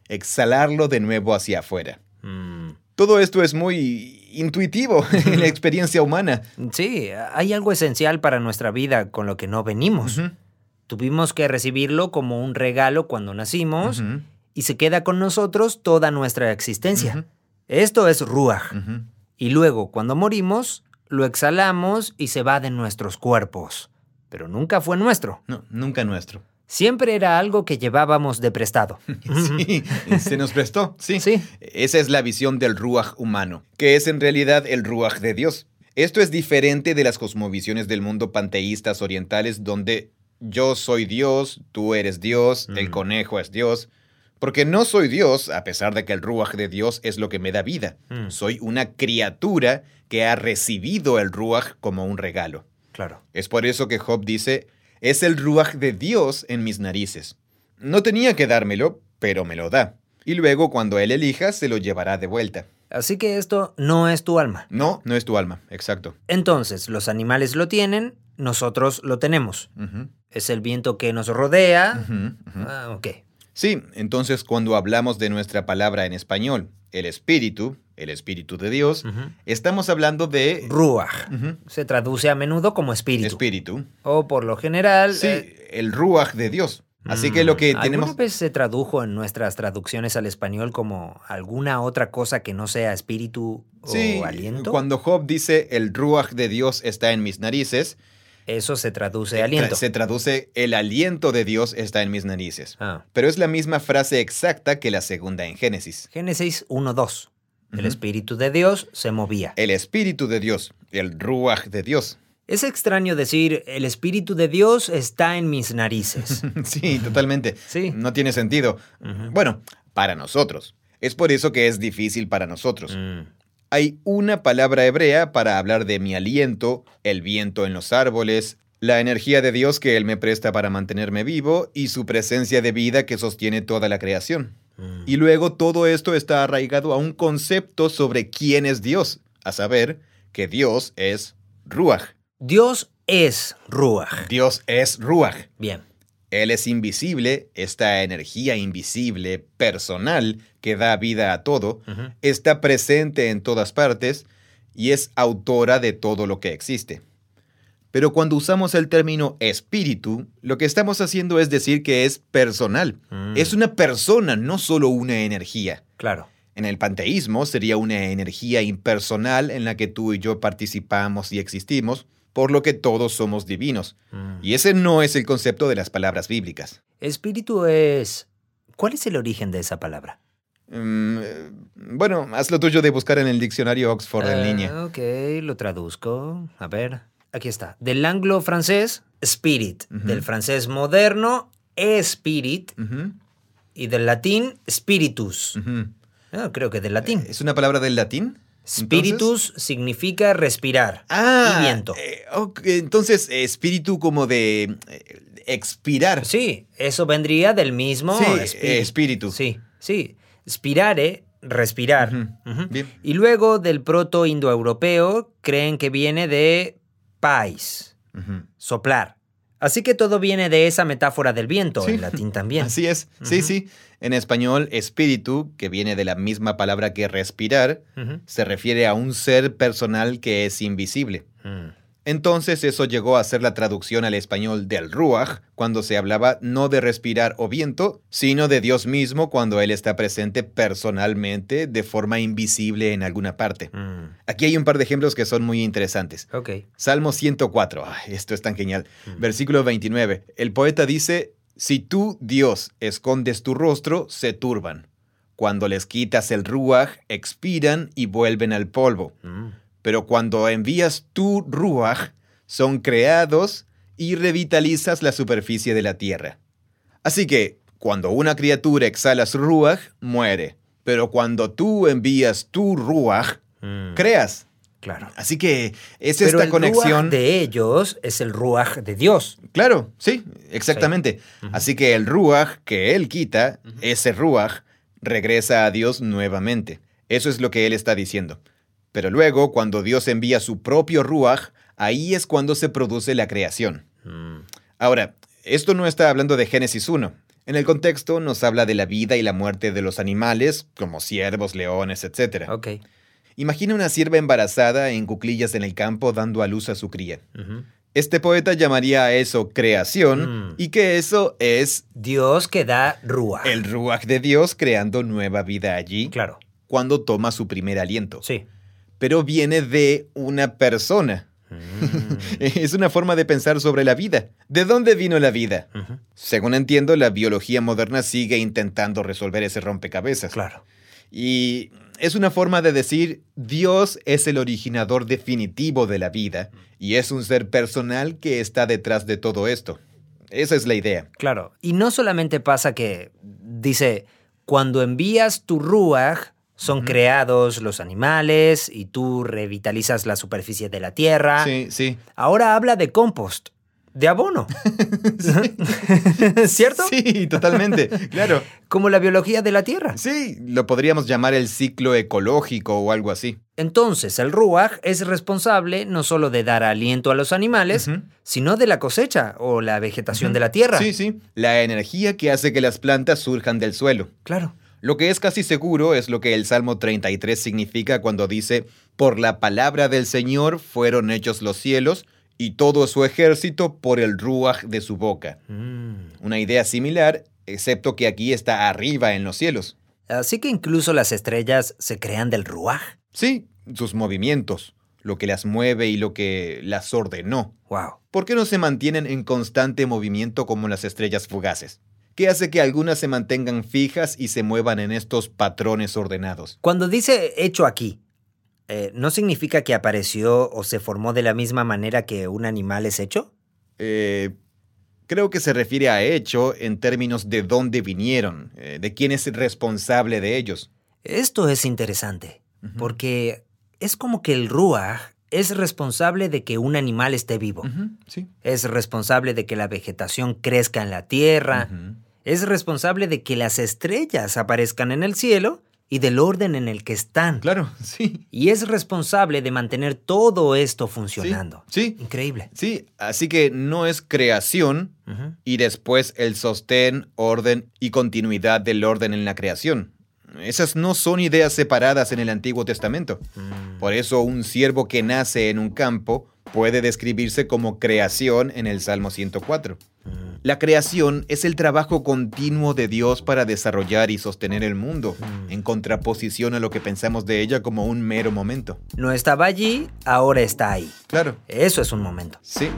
Exhalarlo de nuevo hacia afuera. Mm. Todo esto es muy intuitivo en la experiencia humana. Sí, hay algo esencial para nuestra vida con lo que no venimos. Tuvimos que recibirlo como un regalo cuando nacimos y se queda con nosotros toda nuestra existencia. Esto es ujú. Y luego, cuando morimos, lo exhalamos y se va de nuestros cuerpos. Pero nunca fue nuestro. No, nunca nuestro. Siempre era algo que llevábamos de prestado. Sí, se nos prestó, sí. Sí. Esa es la visión del ruaj humano, que es en realidad el ruaj de Dios. Esto es diferente de las cosmovisiones del mundo panteístas orientales donde yo soy Dios, tú eres Dios, el Mm. conejo es Dios. Porque no soy Dios, a pesar de que el ruaj de Dios es lo que me da vida. Mm. Soy una criatura que ha recibido el ruaj como un regalo. Claro. Es por eso que Job dice, es el ruaj de Dios en mis narices. No tenía que dármelo, pero me lo da. Y luego cuando él elija, se lo llevará de vuelta. Así que esto no es tu alma. No, no es tu alma, exacto. Entonces, los animales lo tienen, nosotros lo tenemos. Es el viento que nos rodea. Ah, ok. Sí, entonces cuando hablamos de nuestra palabra en español, el espíritu, el espíritu de Dios, estamos hablando de... Ruach. Se traduce a menudo como espíritu. Espíritu. o por lo general. Sí, eh, el ruaj de Dios. Así que lo que mm, tenemos... ¿Alguna vez se tradujo en nuestras traducciones al español como alguna otra cosa que no sea espíritu Sí, o aliento? cuando Job dice el ruaj de Dios está en mis narices, Eso se traduce eh, aliento. se traduce el aliento de Dios está en mis narices. Ah. Pero es la misma frase exacta que la segunda en Génesis. Génesis 1.2. El espíritu de Dios se movía. El espíritu de Dios, el ruaj de Dios. Es extraño decir, el espíritu de Dios está en mis narices. sí, totalmente. Sí. No tiene sentido. Bueno, para nosotros. Es por eso que es difícil para nosotros. Mm. Hay una palabra hebrea para hablar de mi aliento, el viento en los árboles, la energía de Dios que Él me presta para mantenerme vivo y su presencia de vida que sostiene toda la creación. Mm. Y luego todo esto está arraigado a un concepto sobre quién es Dios, a saber que Dios es Ruach. Dios es Ruach. Dios es Ruach. Bien. Él es invisible, esta energía invisible, personal, que da vida a todo, está presente en todas partes y es autora de todo lo que existe. Pero cuando usamos el término espíritu, lo que estamos haciendo es decir que es personal. Mm. Es una persona, no solo una energía. Claro. En el panteísmo sería una energía impersonal en la que tú y yo participamos y existimos, por lo que todos somos divinos. Mm. Y ese no es el concepto de las palabras bíblicas. Espíritu es... ¿Cuál es el origen de esa palabra? Mm, eh, bueno, haz lo tuyo de buscar en el diccionario Oxford en Ah, línea. Ok, lo traduzco. A ver, aquí está. Del anglo-francés, spirit. Del francés moderno, spirit. Y del latín, spiritus. Ah, creo que del latín. ¿Es una palabra del latín? Spiritus significa respirar. Ah, y viento. eh, entonces, eh, espíritu como de eh, expirar. Sí, eso vendría del mismo Sí, espíritu. eh, espíritu. Sí, sí. Spirare, respirar. Bien. Y luego del proto-indoeuropeo creen que viene de pais, soplar. Así que todo viene de esa metáfora del viento, Sí. en latín también. Así es. Sí, sí. En español, espíritu, que viene de la misma palabra que respirar, se refiere a un ser personal que es invisible. Entonces eso llegó a ser la traducción al español del ruach, cuando se hablaba no de respirar o viento, sino de Dios mismo cuando Él está presente personalmente de forma invisible en alguna parte. Mm. Aquí hay un par de ejemplos que son muy interesantes. Salmo 104, ay, esto es tan genial. Mm. Versículo 29, el poeta dice, si tú, Dios, escondes tu rostro, se turban. Cuando les quitas el ruach, expiran y vuelven al polvo. Mm. Pero cuando envías tu ruach, son creados y revitalizas la superficie de la tierra. Así que, cuando una criatura exhala su ruach, muere. Pero cuando tú envías tu ruach, Mm, creas. claro. Así que es Pero esta el conexión. ruaj de ellos es el ruaj de Dios. Claro, sí, exactamente. Así que el ruach que él quita, ese ruach, regresa a Dios nuevamente. Eso es lo que él está diciendo. Pero luego, cuando Dios envía su propio ruach, ahí es cuando se produce la creación. Mm, Ahora, esto no está hablando de Génesis 1. En el contexto nos habla de la vida y la muerte de los animales, como ciervos, leones, etc. ok. Imagina una sierva embarazada en cuclillas en el campo dando a luz a su cría. Este poeta llamaría a eso creación Mm. y que eso es Dios que da ruaj. el ruach de Dios creando nueva vida allí Claro. cuando toma su primer aliento. Sí. Pero viene de una persona. Mm, Es una forma de pensar sobre la vida. ¿De dónde vino la vida? Según entiendo, la biología moderna sigue intentando resolver ese rompecabezas. Claro. Y es una forma de decir, Dios es el originador definitivo de la vida y es un ser personal que está detrás de todo esto. Esa es la idea. Claro. Y no solamente pasa que dice, cuando envías tu ruaj, son creados los animales y tú revitalizas la superficie de la tierra. Sí, sí. Ahora habla de compost, de abono. ¿Cierto? Sí, totalmente. claro. Como la biología de la tierra. Sí, lo podríamos llamar el ciclo ecológico o algo así. Entonces, el ruaj es responsable no solo de dar aliento a los animales, sino de la cosecha o la vegetación de la tierra. Sí, sí. La energía que hace que las plantas surjan del suelo. Claro. Lo que es casi seguro es lo que el Salmo 33 significa cuando dice, por la palabra del Señor fueron hechos los cielos y todo su ejército por el ruaj de su boca. Mm. Una idea similar, excepto que aquí está arriba en los cielos. Así que incluso las estrellas se crean del ruaj. Sí, sus movimientos, lo que las mueve y lo que las ordenó. Wow. ¿Por qué no se mantienen en constante movimiento como las estrellas fugaces? ¿Qué hace que algunas se mantengan fijas y se muevan en estos patrones ordenados? Cuando dice hecho aquí, eh, ¿no significa que apareció o se formó de la misma manera que un animal es hecho? Eh, creo que se refiere a hecho en términos de dónde vinieron, eh, de quién es responsable de ellos. Esto es interesante, porque es como que el ruaj es responsable de que un animal esté vivo. Sí. Es responsable de que la vegetación crezca en la tierra. Es responsable de que las estrellas aparezcan en el cielo y del orden en el que están. Claro, sí. Y es responsable de mantener todo esto funcionando. Sí, Increíble. sí. Así que no es creación y después el sostén, orden y continuidad del orden en la creación. Esas no son ideas separadas en el Antiguo Testamento. Mm. Por eso un siervo que nace en un campo puede describirse como creación en el Salmo 104. Mm. La creación es el trabajo continuo de Dios para desarrollar y sostener el mundo, en contraposición a lo que pensamos de ella como un mero momento. No estaba allí, ahora está ahí. Claro, Eso es un momento. sí.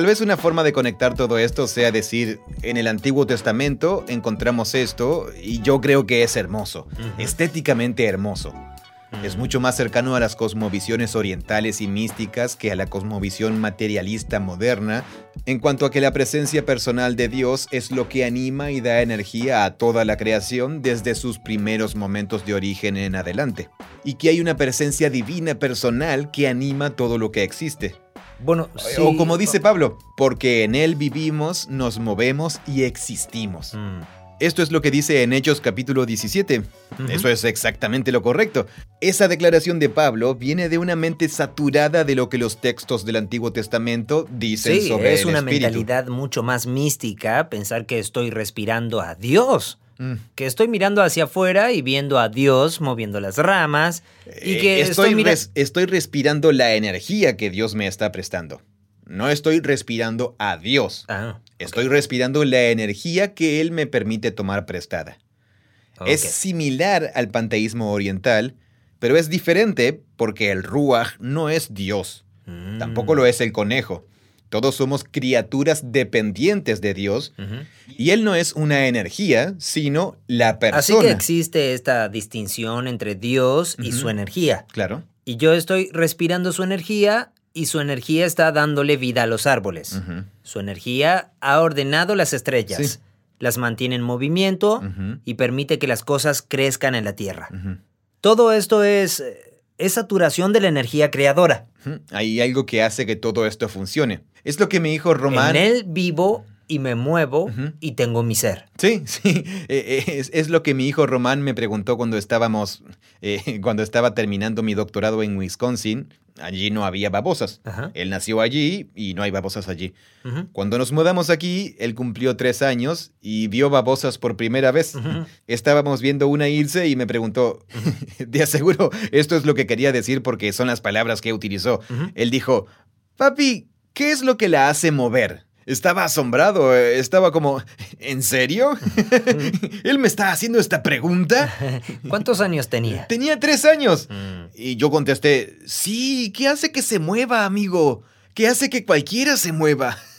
Tal vez una forma de conectar todo esto sea decir, en el Antiguo Testamento encontramos esto y yo creo que es hermoso, estéticamente hermoso. Es mucho más cercano a las cosmovisiones orientales y místicas que a la cosmovisión materialista moderna, en cuanto a que la presencia personal de Dios es lo que anima y da energía a toda la creación desde sus primeros momentos de origen en adelante, y que hay una presencia divina personal que anima todo lo que existe. Bueno, sí. O como dice Pablo, porque en Él vivimos, nos movemos y existimos. Mm. Esto es lo que dice en Hechos capítulo 17. Ujú. Eso es exactamente lo correcto. Esa declaración de Pablo viene de una mente saturada de lo que los textos del Antiguo Testamento dicen Sí, sobre es el una Espíritu. mentalidad mucho más mística pensar que estoy respirando a Dios. Mm. Que estoy mirando hacia afuera y viendo a Dios moviendo las ramas. Y Eh, que estoy, estoy, mira- res- estoy respirando la energía que Dios me está prestando. No estoy respirando a Dios. Ah, Estoy respirando la energía que Él me permite tomar prestada. Es similar al panteísmo oriental, Pero es diferente porque el Ruach no es Dios. Mm. Tampoco lo es el conejo. Todos somos criaturas dependientes de Dios y Él no es una energía, sino la persona. Así que existe esta distinción entre Dios y su energía. Claro. Y yo estoy respirando su energía y su energía está dándole vida a los árboles. Su energía ha ordenado las estrellas, Sí. las mantiene en movimiento y permite que las cosas crezcan en la tierra. Todo esto es, eh, es saturación de la energía creadora. Hay algo que hace que todo esto funcione. Es lo que mi hijo Román... En él vivo y me muevo y tengo mi ser. Sí, sí. Eh, eh, es, es lo que mi hijo Román me preguntó cuando estábamos, eh, cuando estaba terminando mi doctorado en Wisconsin. Allí no había babosas. Él nació allí y no hay babosas allí. Cuando nos mudamos aquí, él cumplió tres años y vio babosas por primera vez. Estábamos viendo una irse y me preguntó, de aseguro, esto es lo que quería decir porque son las palabras que utilizó. Él dijo, papi, ¿qué es lo que la hace mover? Estaba asombrado, eh, estaba como, ¿en serio? ¿Él me está haciendo esta pregunta? ¿Cuántos años tenía? Tenía tres años. Mm. Y yo contesté, sí, ¿qué hace que se mueva, amigo? ¿Qué hace que cualquiera se mueva?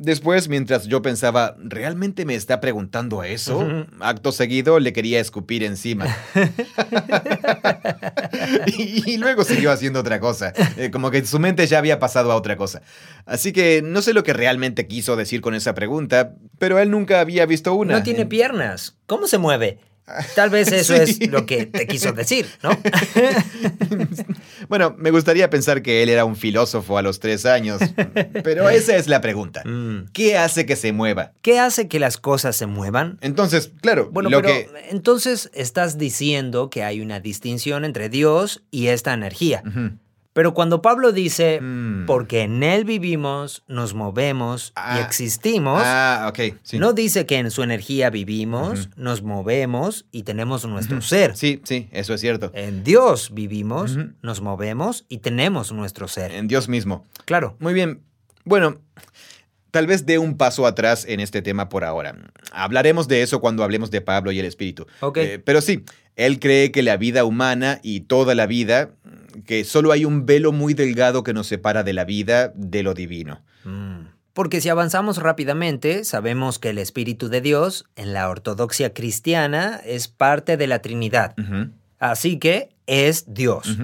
después, mientras yo pensaba, ¿realmente me está preguntando eso? Acto seguido le quería escupir encima. y, y luego siguió haciendo otra cosa, eh, como que su mente ya había pasado a otra cosa. Así que no sé lo que realmente quiso decir con esa pregunta, pero él nunca había visto una. No tiene piernas. ¿Cómo se mueve? Tal vez eso Sí. es lo que te quiso decir, ¿no? Bueno, me gustaría pensar que él era un filósofo a los tres años, pero esa es la pregunta. Mm. ¿Qué hace que se mueva? ¿Qué hace que las cosas se muevan? Entonces, claro, Bueno, lo pero que... entonces estás diciendo que hay una distinción entre Dios y esta energía. Pero cuando Pablo dice, Mm. porque en Él vivimos, nos movemos y Ah. existimos, Ah. Sí. no dice que en su energía vivimos, nos movemos y tenemos nuestro ser. Sí, sí, eso es cierto. En Dios vivimos, nos movemos y tenemos nuestro ser. En Dios mismo. Claro. Muy bien. Bueno, tal vez dé un paso atrás en este tema por ahora. Hablaremos de eso cuando hablemos de Pablo y el Espíritu. Ok. Eh, pero sí, él cree que la vida humana y toda la vida, que solo hay un velo muy delgado que nos separa de la vida de lo divino. Mm. Porque si avanzamos rápidamente, sabemos que el Espíritu de Dios, en la ortodoxia cristiana, es parte de la Trinidad. Así que es Dios.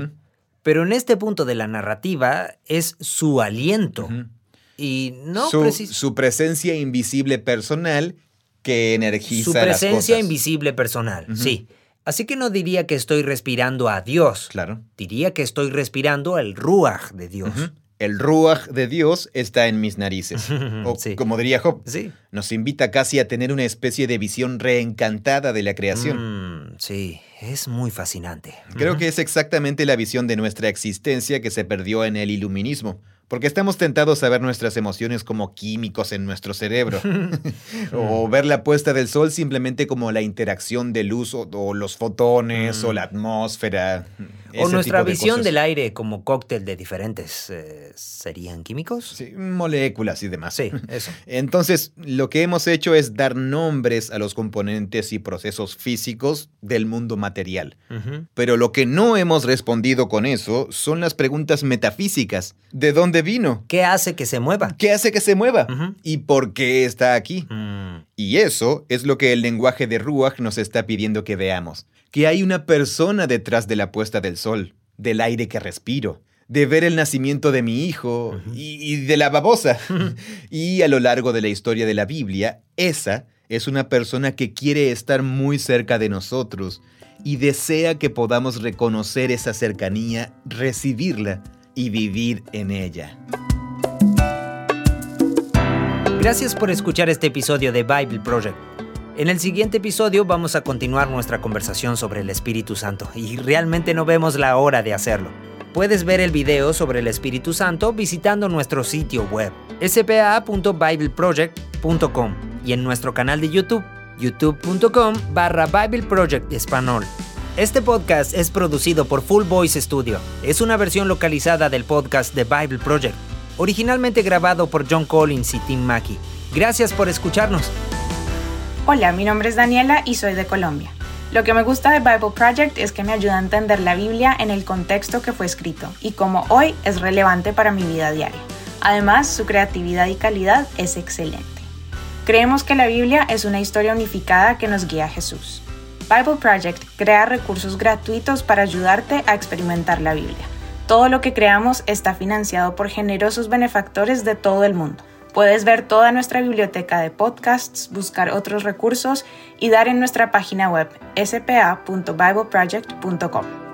Pero en este punto de la narrativa es su aliento. Y no su, precis- su presencia invisible personal que energiza su las presencia cosas. invisible personal. Sí. Así que no diría que estoy respirando a Dios. Claro. Diría que estoy respirando el Ruach de Dios. El ruach de Dios está en mis narices. O, Sí. como diría Job, Sí. nos invita casi a tener una especie de visión reencantada de la creación. Mm, sí, es muy fascinante. Creo que es exactamente la visión de nuestra existencia que se perdió en el iluminismo, porque estamos tentados a ver nuestras emociones como químicos en nuestro cerebro, o ver la puesta del sol simplemente como la interacción de luz o, o los fotones o la atmósfera. O nuestra de visión cosas. del aire como cóctel de diferentes... eh, ¿Serían químicos? Sí, moléculas y demás. Sí, eso. Entonces, lo que hemos hecho es dar nombres a los componentes y procesos físicos del mundo material. Pero lo que no hemos respondido con eso son las preguntas metafísicas. ¿De dónde vino? ¿Qué hace que se mueva? ¿Qué hace que se mueva? ¿Y por qué está aquí? Mm, Y eso es lo que el lenguaje de Ruach nos está pidiendo que veamos. Que hay una persona detrás de la puesta del sol, del aire que respiro, de ver el nacimiento de mi hijo y, y de la babosa. y a lo largo de la historia de la Biblia, esa es una persona que quiere estar muy cerca de nosotros y desea que podamos reconocer esa cercanía, recibirla y vivir en ella. Gracias por escuchar este episodio de Bible Project. En el siguiente episodio vamos a continuar nuestra conversación sobre el Espíritu Santo y realmente no vemos la hora de hacerlo. Puedes ver el video sobre el Espíritu Santo visitando nuestro sitio web spa.bibleproject.com y en nuestro canal de YouTube youtube.com barra Bible Project. Este podcast es producido por Full Voice Studio. Es una versión localizada del podcast de Bible Project, originalmente grabado por John Collins y Tim Mackey. Gracias por escucharnos. Hola, mi nombre es Daniela y soy de Colombia. Lo que me gusta de Bible Project es que me ayuda a entender la Biblia en el contexto que fue escrito y cómo hoy es relevante para mi vida diaria. Además, su creatividad y calidad es excelente. Creemos que la Biblia es una historia unificada que nos guía a Jesús. Bible Project crea recursos gratuitos para ayudarte a experimentar la Biblia. Todo lo que creamos está financiado por generosos benefactores de todo el mundo. Puedes ver toda nuestra biblioteca de podcasts, buscar otros recursos y dar en nuestra página web spa.bibleproject.com.